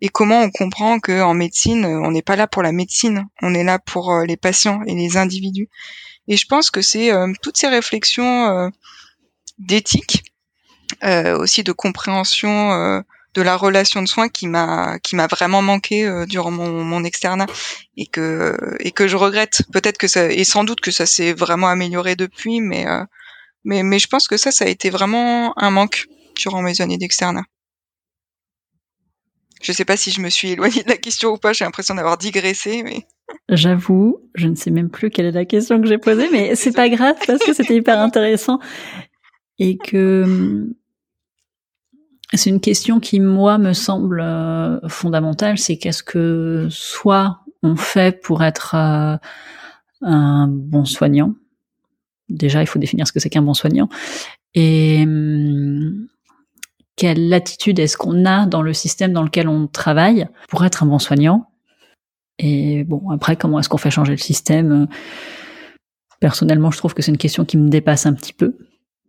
Et comment on comprend que en médecine, on n'est pas là pour la médecine, on est là pour euh, les patients et les individus. Et je pense que c'est euh, toutes ces réflexions d'éthique euh, aussi de compréhension euh, de la relation de soins qui m'a qui m'a vraiment manqué euh, durant mon, mon externat et que et que je regrette peut-être que ça et sans doute que ça s'est vraiment amélioré depuis mais mais mais je pense que ça ça a été vraiment un manque durant mes années d'externat. Je sais pas si je me suis éloignée de la question ou pas. J'ai l'impression d'avoir digressé, mais. [laughs] J'avoue, je ne sais même plus quelle est la question que j'ai posée, mais c'est pas grave parce que c'était hyper intéressant et que c'est une question qui moi me semble euh, fondamentale. C'est qu'est-ce que soit on fait pour être euh, un bon soignant. Déjà, il faut définir ce que c'est qu'un bon soignant et hum, quelle attitude est-ce qu'on a dans le système dans lequel on travaille pour être un bon soignant? Et bon, après, comment est-ce qu'on fait changer le système? Personnellement, je trouve que c'est une question qui me dépasse un petit peu.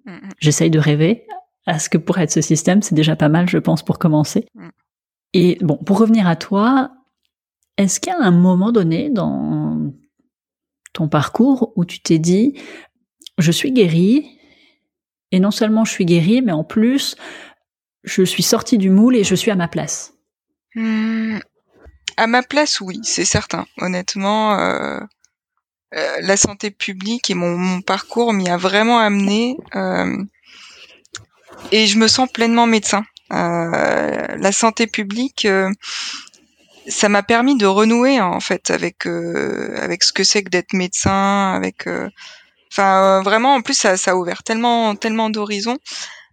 Mm, mm. J'essaye de rêver à ce que pourrait être ce système. C'est déjà pas mal, je pense, pour commencer. Mm. Et bon, pour revenir à toi, est-ce qu'il y a un moment donné dans ton parcours où tu t'es dit, je suis guérie, et non seulement je suis guérie, mais en plus, je suis sortie du moule et je suis à ma place? À ma place, oui, c'est certain. Honnêtement, euh, euh, la santé publique et mon, parcours m'y a vraiment amené. Euh, et je me sens pleinement médecin. la santé publique, ça m'a permis de renouer en fait avec avec ce que c'est que d'être médecin, avec enfin vraiment en plus ça, ça a ouvert tellement tellement d'horizons.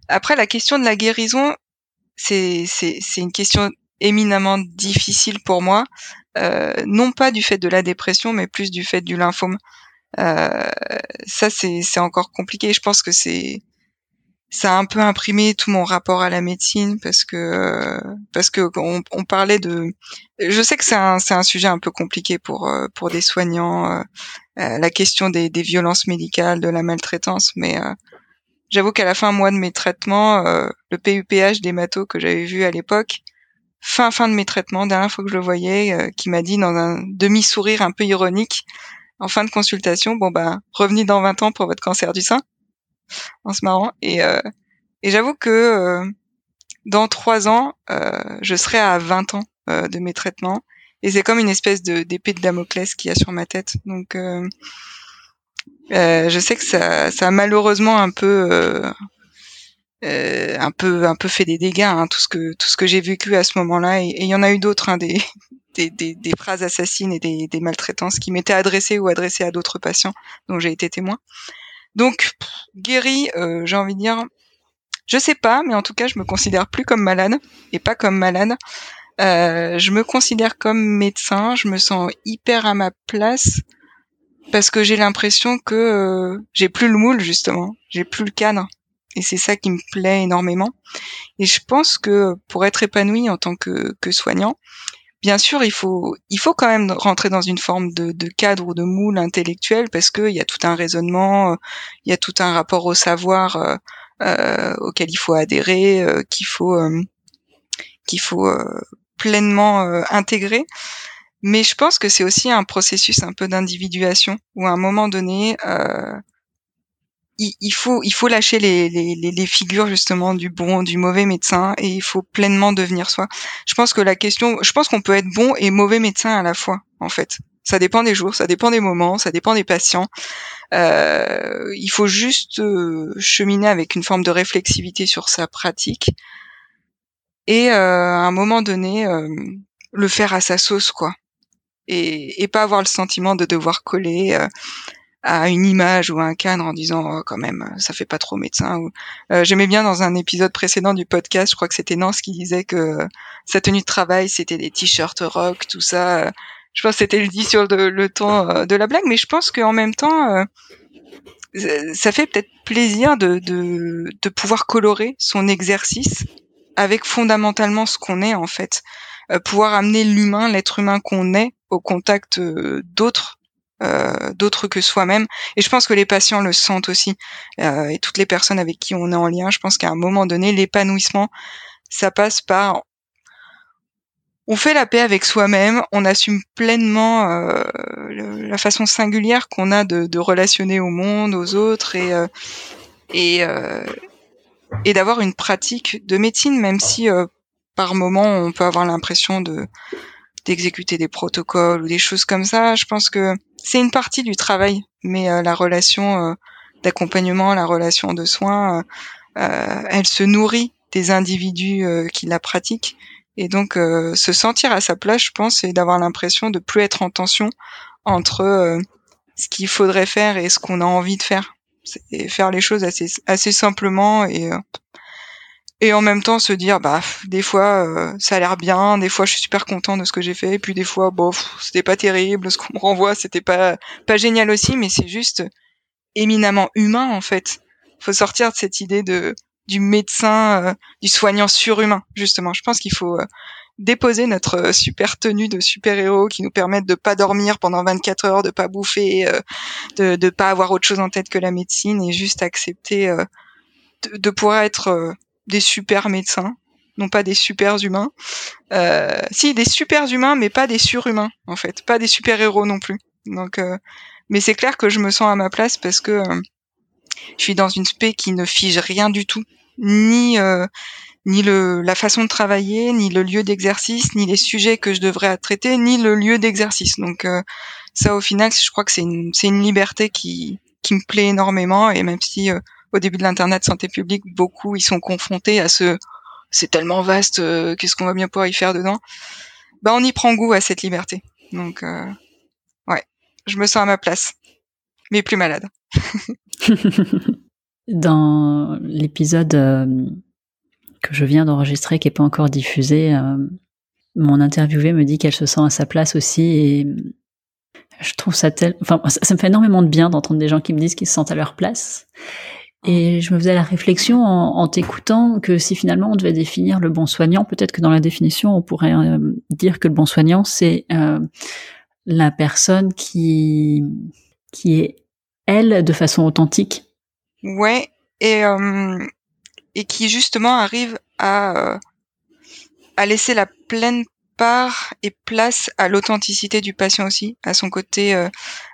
Après la question de la guérison, c'est c'est c'est une question éminemment difficile pour moi, euh, non pas du fait de la dépression, mais plus du fait du lymphome. Euh, ça, c'est, c'est encore compliqué. Je pense que c'est ça a un peu imprimé tout mon rapport à la médecine parce que parce que on, on, parlait de je sais que c'est un c'est un sujet un peu compliqué pour euh, pour des soignants euh, euh, la question des, des violences médicales de la maltraitance mais j'avoue qu'à la fin moi de mes traitements le PUPH des matos que j'avais vu à l'époque fin fin de mes traitements, dernière fois que je le voyais, euh, qui m'a dit dans un demi-sourire un peu ironique, en fin de consultation, bon bah revenez dans 20 ans pour votre cancer du sein, en se marrant. Et, euh, et j'avoue que euh, dans trois ans, je serai à 20 ans de mes traitements, et c'est comme une espèce d'épée de Damoclès qui a sur ma tête. Donc je sais que ça, ça a malheureusement un peu euh, un peu un peu fait des dégâts hein, tout ce que tout ce que j'ai vécu à ce moment-là et il y en a eu d'autres hein, des, [laughs] des, des, des, phrases assassines et des, des maltraitances qui m'étaient adressées ou adressées à d'autres patients dont j'ai été témoin donc guéri euh, j'ai envie de dire je sais pas mais en tout cas je me considère plus comme malade et pas comme malade euh, je me considère comme médecin je me sens hyper à ma place parce que j'ai l'impression que euh, j'ai plus le moule justement j'ai plus le cadre et c'est ça qui me plaît énormément. Et je pense que pour être épanoui en tant que, que soignant, bien sûr, il faut, il faut quand même rentrer dans une forme de, de cadre ou de moule intellectuel parce qu'il y a tout un raisonnement, il y a tout un rapport au savoir euh, euh auquel il faut adhérer, euh, qu'il faut, euh, qu'il faut pleinement intégrer. Mais je pense que c'est aussi un processus un peu d'individuation où à un moment donné, il, faut il faut lâcher les, les, les, figures justement du bon du mauvais médecin et il faut pleinement devenir soi. Je pense que la question, je pense qu'on peut être bon et mauvais médecin à la fois en fait. Ça dépend des jours, ça dépend des moments, ça dépend des patients. Euh, il faut juste euh, cheminer avec une forme de réflexivité sur sa pratique et euh, à un moment donné euh, le faire à sa sauce quoi. Et, et, pas avoir le sentiment de devoir coller euh, à une image ou à un cadre en disant oh, quand même ça fait pas trop médecin ou euh, j'aimais bien dans un épisode précédent du podcast je crois que c'était Nance qui disait que sa tenue de travail c'était des t-shirts rock tout ça je pense que c'était le dit sur le, le ton euh, de la blague mais je pense qu'en même temps euh, ça fait peut-être plaisir de, de, de pouvoir colorer son exercice avec fondamentalement ce qu'on est en fait. Pouvoir amener l'humain l'être humain qu'on est au contact d'autres euh, d'autres que soi-même. Et je pense que les patients le sentent aussi. Euh, et toutes les personnes avec qui on est en lien, je pense qu'à un moment donné, l'épanouissement, ça passe par on fait la paix avec soi-même, on assume pleinement euh, la façon singulière qu'on a de, de, relationner au monde, aux autres et euh, et, euh, et d'avoir une pratique de médecine, même si par moment on peut avoir l'impression de d'exécuter des protocoles ou des choses comme ça. Je pense que c'est une partie du travail, mais euh, la relation euh, d'accompagnement, la relation de soins, euh, elle se nourrit des individus qui la pratiquent. Et donc se sentir à sa place, je pense, c'est d'avoir l'impression de plus être en tension entre ce qu'il faudrait faire et ce qu'on a envie de faire. Et faire les choses assez, assez simplement et et en même temps se dire bah des fois euh, ça a l'air bien des fois je suis super content de ce que j'ai fait et puis des fois bof c'était pas terrible [laughs] ce qu'on me renvoie c'était pas pas génial aussi mais c'est juste éminemment humain en fait. Faut sortir de cette idée de du médecin euh, du soignant surhumain justement. Je pense qu'il faut euh, déposer notre super tenue de super héros qui nous permettent de pas dormir pendant 24 heures de pas bouffer de de pas avoir autre chose en tête que la médecine et juste accepter de, de pouvoir être des super médecins, non pas des super humains. Euh, si des super humains, mais pas des surhumains en fait, pas des super héros non plus. Donc, euh, mais c'est clair que je me sens à ma place parce que euh, je suis dans une spé qui ne fige rien du tout, ni euh, ni le la façon de travailler, ni le lieu d'exercice, ni les sujets que je devrais traiter, ni le lieu d'exercice. Donc ça, au final, je crois que c'est une une liberté qui qui me plaît énormément et même si au début de l'internet santé publique, beaucoup ils sont confrontés à ce c'est tellement vaste, euh, qu'est-ce qu'on va bien pouvoir y faire dedans? Bah on y prend goût à cette liberté. Donc euh, ouais, je me sens à ma place, mais plus malade. [laughs] [laughs] Dans l'épisode euh, que je viens d'enregistrer, qui est pas encore diffusé, mon interviewé me dit qu'elle se sent à sa place aussi et je trouve ça tel, enfin, ça me fait énormément de bien d'entendre des gens qui me disent qu'ils se sentent à leur place. Et je me faisais la réflexion en, t'écoutant que si finalement on devait définir le bon soignant, peut-être que dans la définition on pourrait euh, dire que le bon soignant c'est euh, la personne qui qui est elle de façon authentique. Ouais, et euh, et qui justement arrive à à laisser la pleine part et place à l'authenticité du patient aussi, à son côté euh,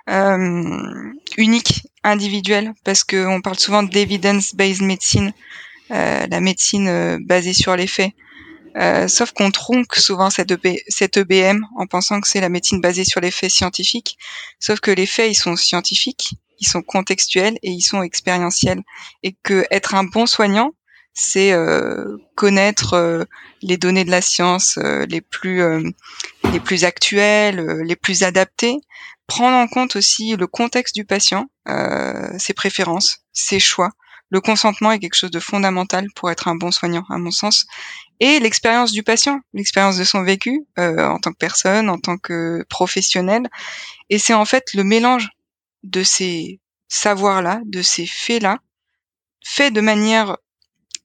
euh, unique, individuel, parce qu'on parle souvent d'evidence-based medicine, euh, la médecine basée sur les faits. sauf qu'on tronque souvent cette, EB, cette EBM en pensant que c'est la médecine basée sur les faits scientifiques. Sauf que les faits, ils sont scientifiques, ils sont contextuels et ils sont expérientiels. Et que être un bon soignant, c'est euh, connaître euh, les données de la science euh, les plus les plus actuelles, les plus adaptées, prendre en compte aussi le contexte du patient, ses préférences, ses choix. Le consentement est quelque chose de fondamental pour être un bon soignant, à mon sens, et l'expérience du patient, l'expérience de son vécu en tant que personne, en tant que professionnel. Et c'est en fait le mélange de ces savoirs-là, de ces faits-là, fait de manière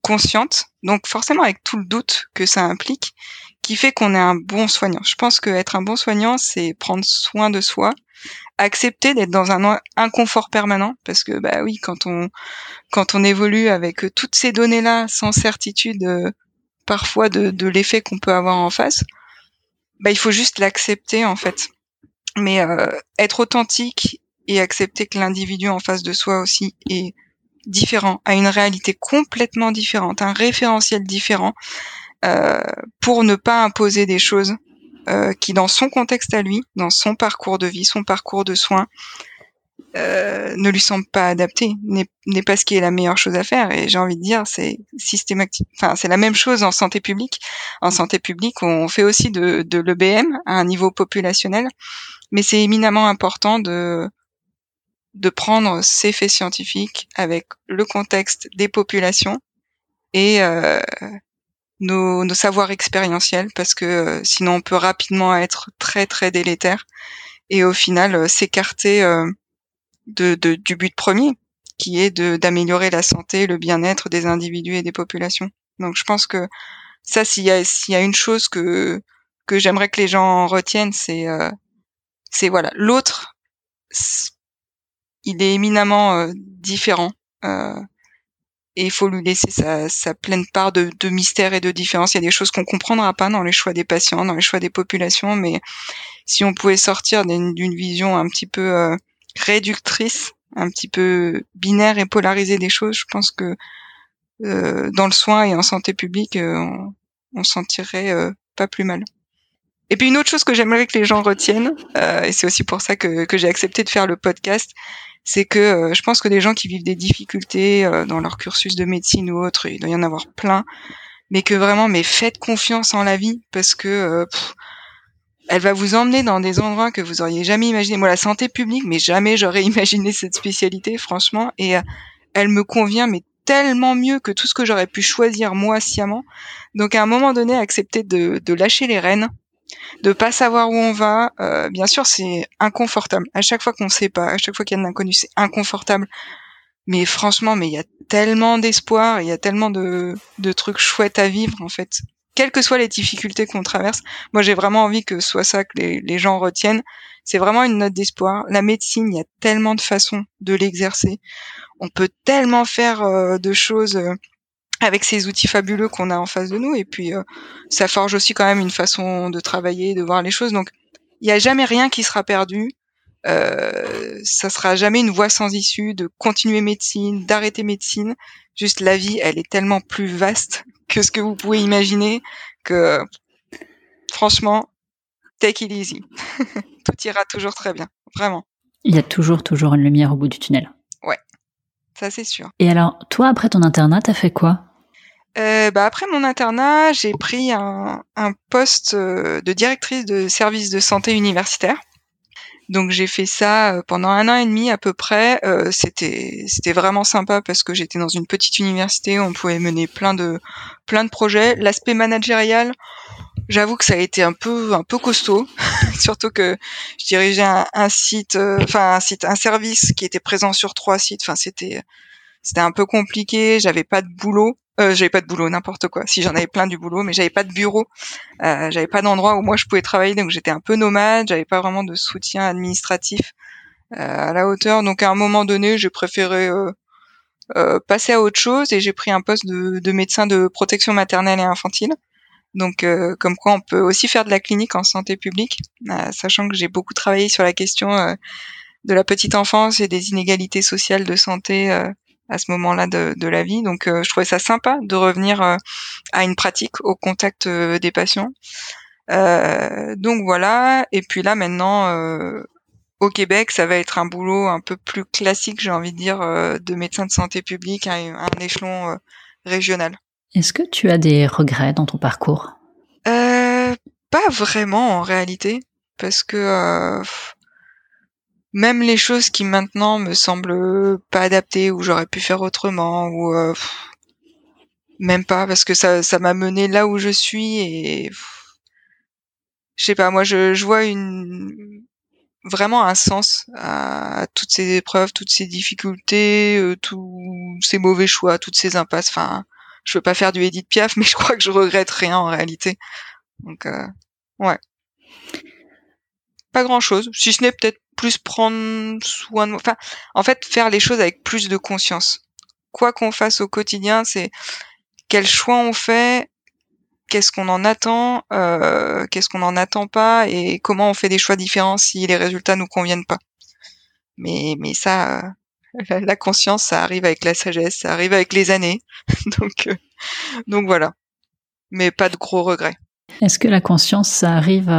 consciente, donc forcément avec tout le doute que ça implique, qui fait qu'on est un bon soignant. Je pense qu'être un bon soignant, c'est prendre soin de soi, accepter d'être dans un inconfort permanent, parce que bah oui, quand on quand on évolue avec toutes ces données-là, sans certitude euh, parfois de, de l'effet qu'on peut avoir en face, bah il faut juste l'accepter en fait. Mais euh, être authentique et accepter que l'individu en face de soi aussi est différent, à une réalité complètement différente, un référentiel différent, euh, pour ne pas imposer des choses euh, qui, dans son contexte à lui, dans son parcours de vie, son parcours de soins, euh, ne lui semble pas adapté, n'est pas ce qui est la meilleure chose à faire. Et j'ai envie de dire, c'est systématique. Enfin, c'est la même chose en santé publique. En santé publique, on fait aussi de, de l'EBM à un niveau populationnel, mais c'est éminemment important de de prendre ces faits scientifiques avec le contexte des populations et euh, nos, nos, savoirs expérientiels parce que euh, sinon on peut rapidement être très très délétère et au final euh, s'écarter de, de, du but premier qui est d'améliorer la santé, le bien-être des individus et des populations. Donc je pense que ça, s'il y a, s'il y a une chose que que j'aimerais que les gens retiennent, c'est c'est voilà l'autre il est éminemment euh, différent. Euh, et il faut lui laisser sa, pleine part de, mystère et de différence. Il y a des choses qu'on comprendra pas dans les choix des patients, dans les choix des populations, mais si on pouvait sortir d'une vision un petit peu euh, réductrice, un petit peu binaire et polarisée des choses, je pense que dans le soin et en santé publique, on, s'en tirerait pas plus mal. Et puis une autre chose que j'aimerais que les gens retiennent, et c'est aussi pour ça que j'ai accepté de faire le podcast, c'est que euh, je pense que des gens qui vivent des difficultés euh, dans leur cursus de médecine ou autre, il doit y en avoir plein, mais que vraiment, mais faites confiance en la vie parce que elle va vous emmener dans des endroits que vous auriez jamais imaginé. Moi, la santé publique, mais jamais j'aurais [laughs] imaginé cette spécialité, franchement. Et euh, elle me convient, mais tellement mieux que tout ce que j'aurais pu choisir moi sciemment. Donc, à un moment donné, accepter de lâcher les rênes, de pas savoir où on va. Euh, bien sûr, c'est inconfortable. À chaque fois qu'on sait pas, à chaque fois qu'il y a un inconnu, c'est inconfortable. Mais franchement, mais il y a tellement d'espoir, il y a tellement de, de trucs chouettes à vivre en fait quelles que soient les difficultés qu'on traverse. Moi, j'ai vraiment envie que ce soit ça que les, gens retiennent. C'est vraiment une note d'espoir. La médecine, il y a tellement de façons de l'exercer. On peut tellement faire euh, de choses euh, avec ces outils fabuleux qu'on a en face de nous. Et puis, euh, ça forge aussi quand même une façon de travailler, de voir les choses. Donc, il n'y a jamais rien qui sera perdu. Euh, ça sera jamais une voie sans issue de continuer médecine, d'arrêter médecine. Juste la vie, elle est tellement plus vaste que ce que vous pouvez imaginer que franchement, take it easy. [laughs] Tout ira toujours très bien, vraiment. Il y a toujours, toujours une lumière au bout du tunnel. Ouais, ça c'est sûr. Et alors, toi, après ton internat, t'as fait quoi? Euh, bah après mon internat, j'ai pris un, un poste euh, de directrice de service de santé universitaire. Donc j'ai fait ça euh, pendant un an et demi à peu près. Euh, c'était c'était vraiment sympa parce que j'étais dans une petite université, on pouvait mener plein de plein de projets. L'aspect managérial, j'avoue que ça a été un peu un peu costaud, [laughs] surtout que je dirigeais un, un site, euh, enfin un site, un service qui était présent sur trois sites. Enfin c'était c'était un peu compliqué. J'avais pas de boulot. Euh, j'avais pas de boulot, n'importe quoi. Si j'en avais plein du boulot, mais j'avais pas de bureau, euh, j'avais pas d'endroit où moi je pouvais travailler, donc j'étais un peu nomade, j'avais pas vraiment de soutien administratif euh, à la hauteur. Donc à un moment donné, j'ai préféré euh, euh, passer à autre chose et j'ai pris un poste de, de, médecin de protection maternelle et infantile. Donc euh, comme quoi on peut aussi faire de la clinique en santé publique, sachant que j'ai beaucoup travaillé sur la question de la petite enfance et des inégalités sociales de santé à ce moment-là de, de, la vie. Donc, euh, je trouvais ça sympa de revenir euh, à une pratique au contact euh, des patients. donc voilà. Et puis là, maintenant, au Québec, ça va être un boulot un peu plus classique, j'ai envie de dire, de médecin de santé publique à un, échelon régional. Est-ce que tu as des regrets dans ton parcours? Pas vraiment en réalité, parce que même les choses qui maintenant me semblent pas adaptées ou j'aurais pu faire autrement ou euh, même pas parce que ça ça m'a mené là où je suis et je sais pas moi je, je vois une vraiment un sens à, toutes ces épreuves toutes ces difficultés euh, tous ces mauvais choix toutes ces impasses. Enfin je veux pas faire du Edith Piaf [laughs] mais je crois que je regrette rien en réalité. Donc euh, ouais. Pas grand chose si ce n'est peut-être plus prendre soin de moi. Enfin, en fait, faire les choses avec plus de conscience. Quoi qu'on fasse au quotidien, c'est quel choix on fait, qu'est-ce qu'on en attend, euh, qu'est-ce qu'on n'en attend pas, et comment on fait des choix différents si les résultats nous conviennent pas. Mais, mais ça, euh, la conscience, ça arrive avec la sagesse, ça arrive avec les années. [laughs] donc, euh, donc voilà. Mais pas de gros regrets. Est-ce que la conscience, ça arrive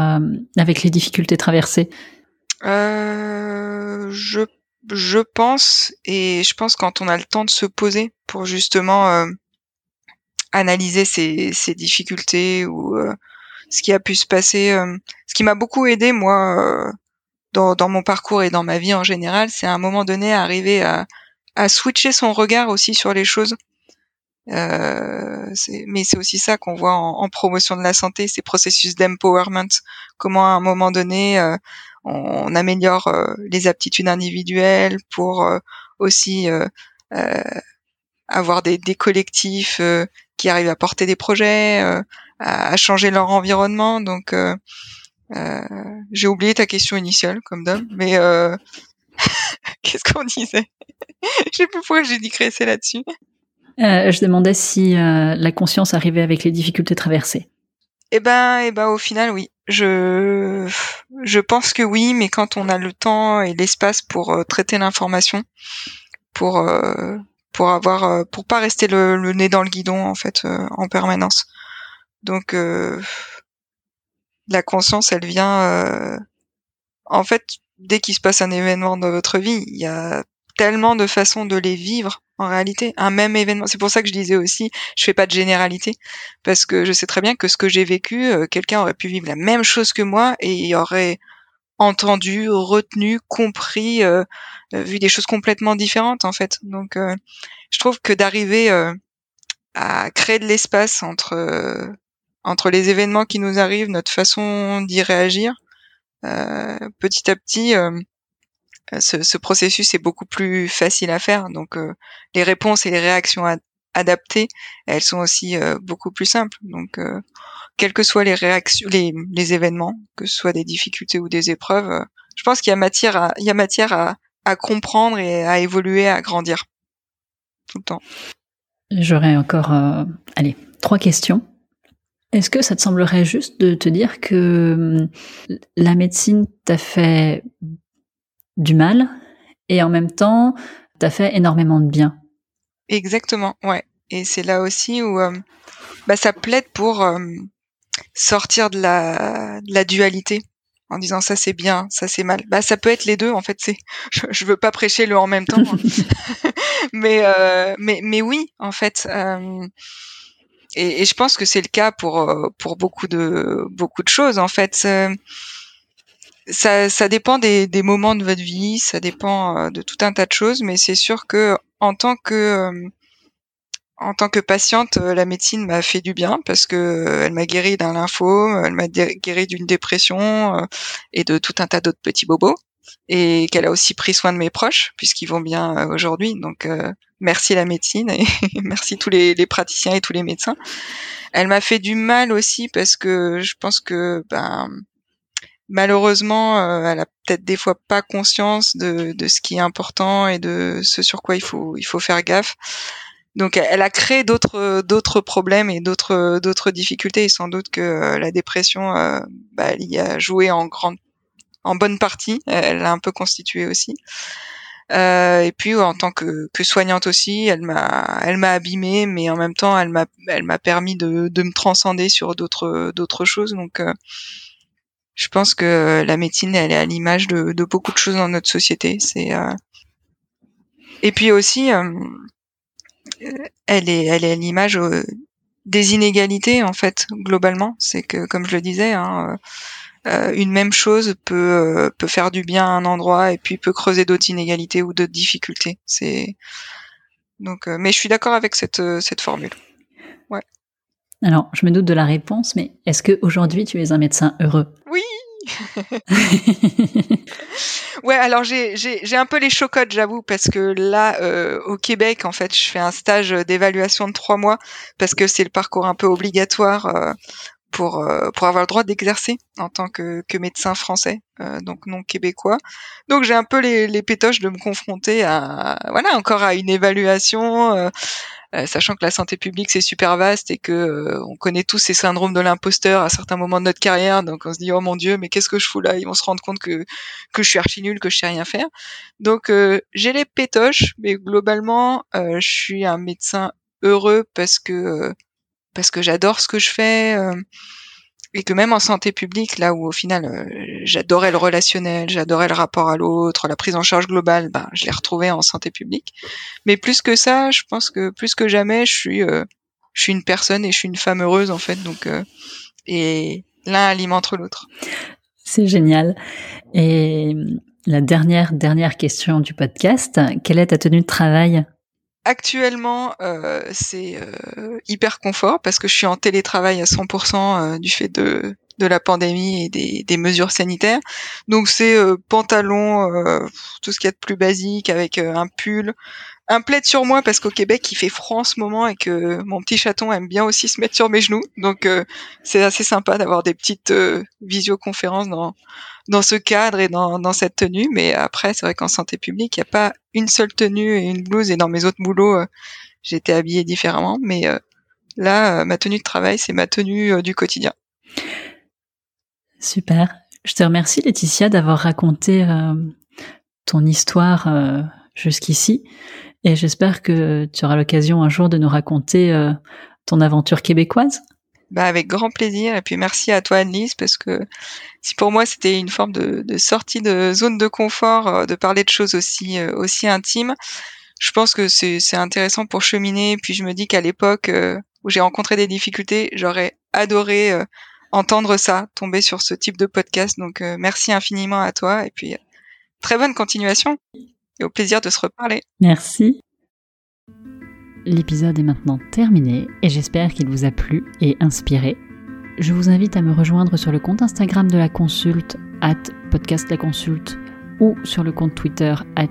avec les difficultés traversées? Euh, je je pense et je pense quand on a le temps de se poser pour justement euh, analyser ces, ces difficultés ou euh, ce qui a pu se passer. Euh, ce qui m'a beaucoup aidé moi dans, dans mon parcours et dans ma vie en général, c'est à un moment donné arriver à, à switcher son regard aussi sur les choses. Euh, mais c'est aussi ça qu'on voit en, en, promotion de la santé, ces processus d'empowerment. Comment à un moment donné, euh, on améliore euh, les aptitudes individuelles pour euh, aussi euh, avoir des, des collectifs qui arrivent à porter des projets, à, changer leur environnement. Donc, j'ai oublié ta question initiale, comme d'hab, mais [laughs] qu'est-ce qu'on disait? Je sais plus pourquoi j'ai digresser là-dessus. Je demandais si la conscience arrivait avec les difficultés traversées. Eh ben, eh ben, au final, oui. Je, je pense que oui, mais quand on a le temps et l'espace pour euh, traiter l'information, pour euh, pour avoir, euh, pour pas rester le, le, nez dans le guidon en fait en permanence. Donc, la conscience, elle vient. en fait, dès qu'il se passe un événement dans votre vie, il y a tellement de façons de les vivre en réalité. Un même événement. C'est pour ça que je disais aussi, je fais pas de généralité parce que je sais très bien que ce que j'ai vécu, euh, quelqu'un aurait pu vivre la même chose que moi et il aurait entendu, retenu, compris, euh, euh, vu des choses complètement différentes en fait. Donc, je trouve que d'arriver à créer de l'espace entre entre les événements qui nous arrivent, notre façon d'y réagir, petit à petit ce, ce, processus est beaucoup plus facile à faire. Donc euh, les réponses et les réactions adaptées, elles sont aussi euh, beaucoup plus simples. Donc euh, quelles que soient les réactions, les, les, événements, que ce soit des difficultés ou des épreuves, je pense qu'il y a matière à, il y a matière à, à comprendre et à évoluer, à grandir tout le temps. J'aurais encore, allez, trois questions. Est-ce que ça te semblerait juste de te dire que la médecine t'a fait du mal et en même temps, t'as fait énormément de bien. Exactement, ouais. Et c'est là aussi où euh, bah, ça plaide pour euh, sortir de la, dualité en disant ça c'est bien, ça c'est mal. Bah ça peut être les deux en fait. C'est, [laughs] je, je veux pas prêcher le en même temps, hein. [laughs] mais euh, mais mais oui en fait. Et, et, je pense que c'est le cas pour pour beaucoup de beaucoup de choses en fait ça, ça dépend des, des, moments de votre vie, ça dépend euh, de tout un tas de choses, mais c'est sûr que en tant que euh, en tant que patiente, euh, la médecine m'a fait du bien parce que elle m'a guéri d'un lymphome, elle m'a guéri d'une dépression et de tout un tas d'autres petits bobos, et qu'elle a aussi pris soin de mes proches puisqu'ils vont bien aujourd'hui. Donc merci la médecine et [laughs] merci tous les, les, praticiens et tous les médecins. Elle m'a fait du mal aussi parce que je pense que ben malheureusement, euh, elle a peut-être des fois pas conscience de, ce qui est important et de ce sur quoi il faut faire gaffe. Donc, elle a créé d'autres problèmes et d'autres difficultés. Et sans doute que euh, la dépression, euh, bah, elle y a joué en grande en bonne partie. Elle l'a un peu constitué aussi. Euh, et puis en tant que, soignante aussi, elle m'a abîmée, mais en même temps elle m'a permis de, me transcender sur d'autres d'autres choses. Donc je pense que la médecine, elle est à l'image de, beaucoup de choses dans notre société. C'est euh... et puis aussi, euh, elle est, elle est à l'image euh, des inégalités en fait globalement. C'est que, comme je le disais, hein, euh, une même chose peut peut faire du bien à un endroit et puis peut creuser d'autres inégalités ou d'autres difficultés. C'est donc, mais je suis d'accord avec cette cette formule. Ouais. Alors, je me doute de la réponse, mais est-ce que aujourd'hui tu es un médecin heureux? [laughs] ouais, alors j'ai un peu les chocottes, j'avoue, parce que là, euh, au Québec, en fait, je fais un stage d'évaluation de trois mois parce que c'est le parcours un peu obligatoire euh, pour euh, pour avoir le droit d'exercer en tant que, que médecin français, euh, donc non québécois. Donc j'ai un peu les, les pétoches de me confronter à voilà encore à une évaluation, euh, sachant que la santé publique c'est super vaste et que euh, on connaît tous ces syndromes de l'imposteur à certains moments de notre carrière. Donc on se dit oh mon dieu mais qu'est-ce que je fous là? Ils vont se rendre compte que que je suis archi nul, que je sais rien faire. Donc euh, j'ai les pétoches, mais globalement je suis un médecin heureux parce que parce que j'adore ce que je fais et que même en santé publique, là où au final euh, j'adorais le relationnel, j'adorais le rapport à l'autre, la prise en charge globale, ben, je l'ai retrouvé en santé publique. Mais plus que ça, je pense que plus que jamais, je suis, euh, je suis une personne et je suis une femme heureuse en fait. Donc, euh, et l'un alimente l'autre. C'est génial. Et la dernière dernière question du podcast, quelle est ta tenue de travail? Actuellement, euh, c'est euh, hyper confort parce que je suis en télétravail à 100% euh, du fait de, de la pandémie et des, des mesures sanitaires. Donc c'est euh, pantalon, tout ce qu'il y a de plus basique avec un pull, un plaid sur moi parce qu'au Québec il fait froid en ce moment et que mon petit chaton aime bien aussi se mettre sur mes genoux. Donc c'est assez sympa d'avoir des petites visioconférences dans ce cadre et dans, cette tenue. Mais après, c'est vrai qu'en santé publique, il n'y a pas une seule tenue et une blouse. Et dans mes autres boulots, euh, j'étais habillée différemment. Mais euh, là, euh, ma tenue de travail, c'est ma tenue du quotidien. Super. Je te remercie, Laetitia, d'avoir raconté ton histoire jusqu'ici. Et j'espère que tu auras l'occasion un jour de nous raconter ton aventure québécoise. Bah avec grand plaisir et puis merci à toi Annelise parce que si pour moi c'était une forme de, sortie de zone de confort euh, de parler de choses aussi euh, aussi intimes, je pense que c'est intéressant pour cheminer. Puis je me dis qu'à l'époque euh, où j'ai rencontré des difficultés, j'aurais adoré entendre ça, tomber sur ce type de podcast. Donc merci infiniment à toi et puis très bonne continuation et au plaisir de se reparler. Merci. L'épisode est maintenant terminé et j'espère qu'il vous a plu et inspiré. Je vous invite à me rejoindre sur le compte Instagram de la consulte, at podcast la consulte, ou sur le compte Twitter, at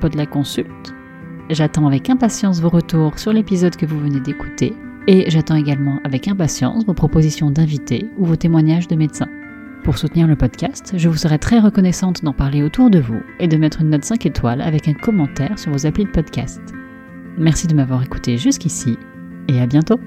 podlaconsulte. J'attends avec impatience vos retours sur l'épisode que vous venez d'écouter et j'attends également avec impatience vos propositions d'invités ou vos témoignages de médecins. Pour soutenir le podcast, je vous serai très reconnaissante d'en parler autour de vous et de mettre une note 5 étoiles avec un commentaire sur vos applis de podcast. Merci de m'avoir écouté jusqu'ici et à bientôt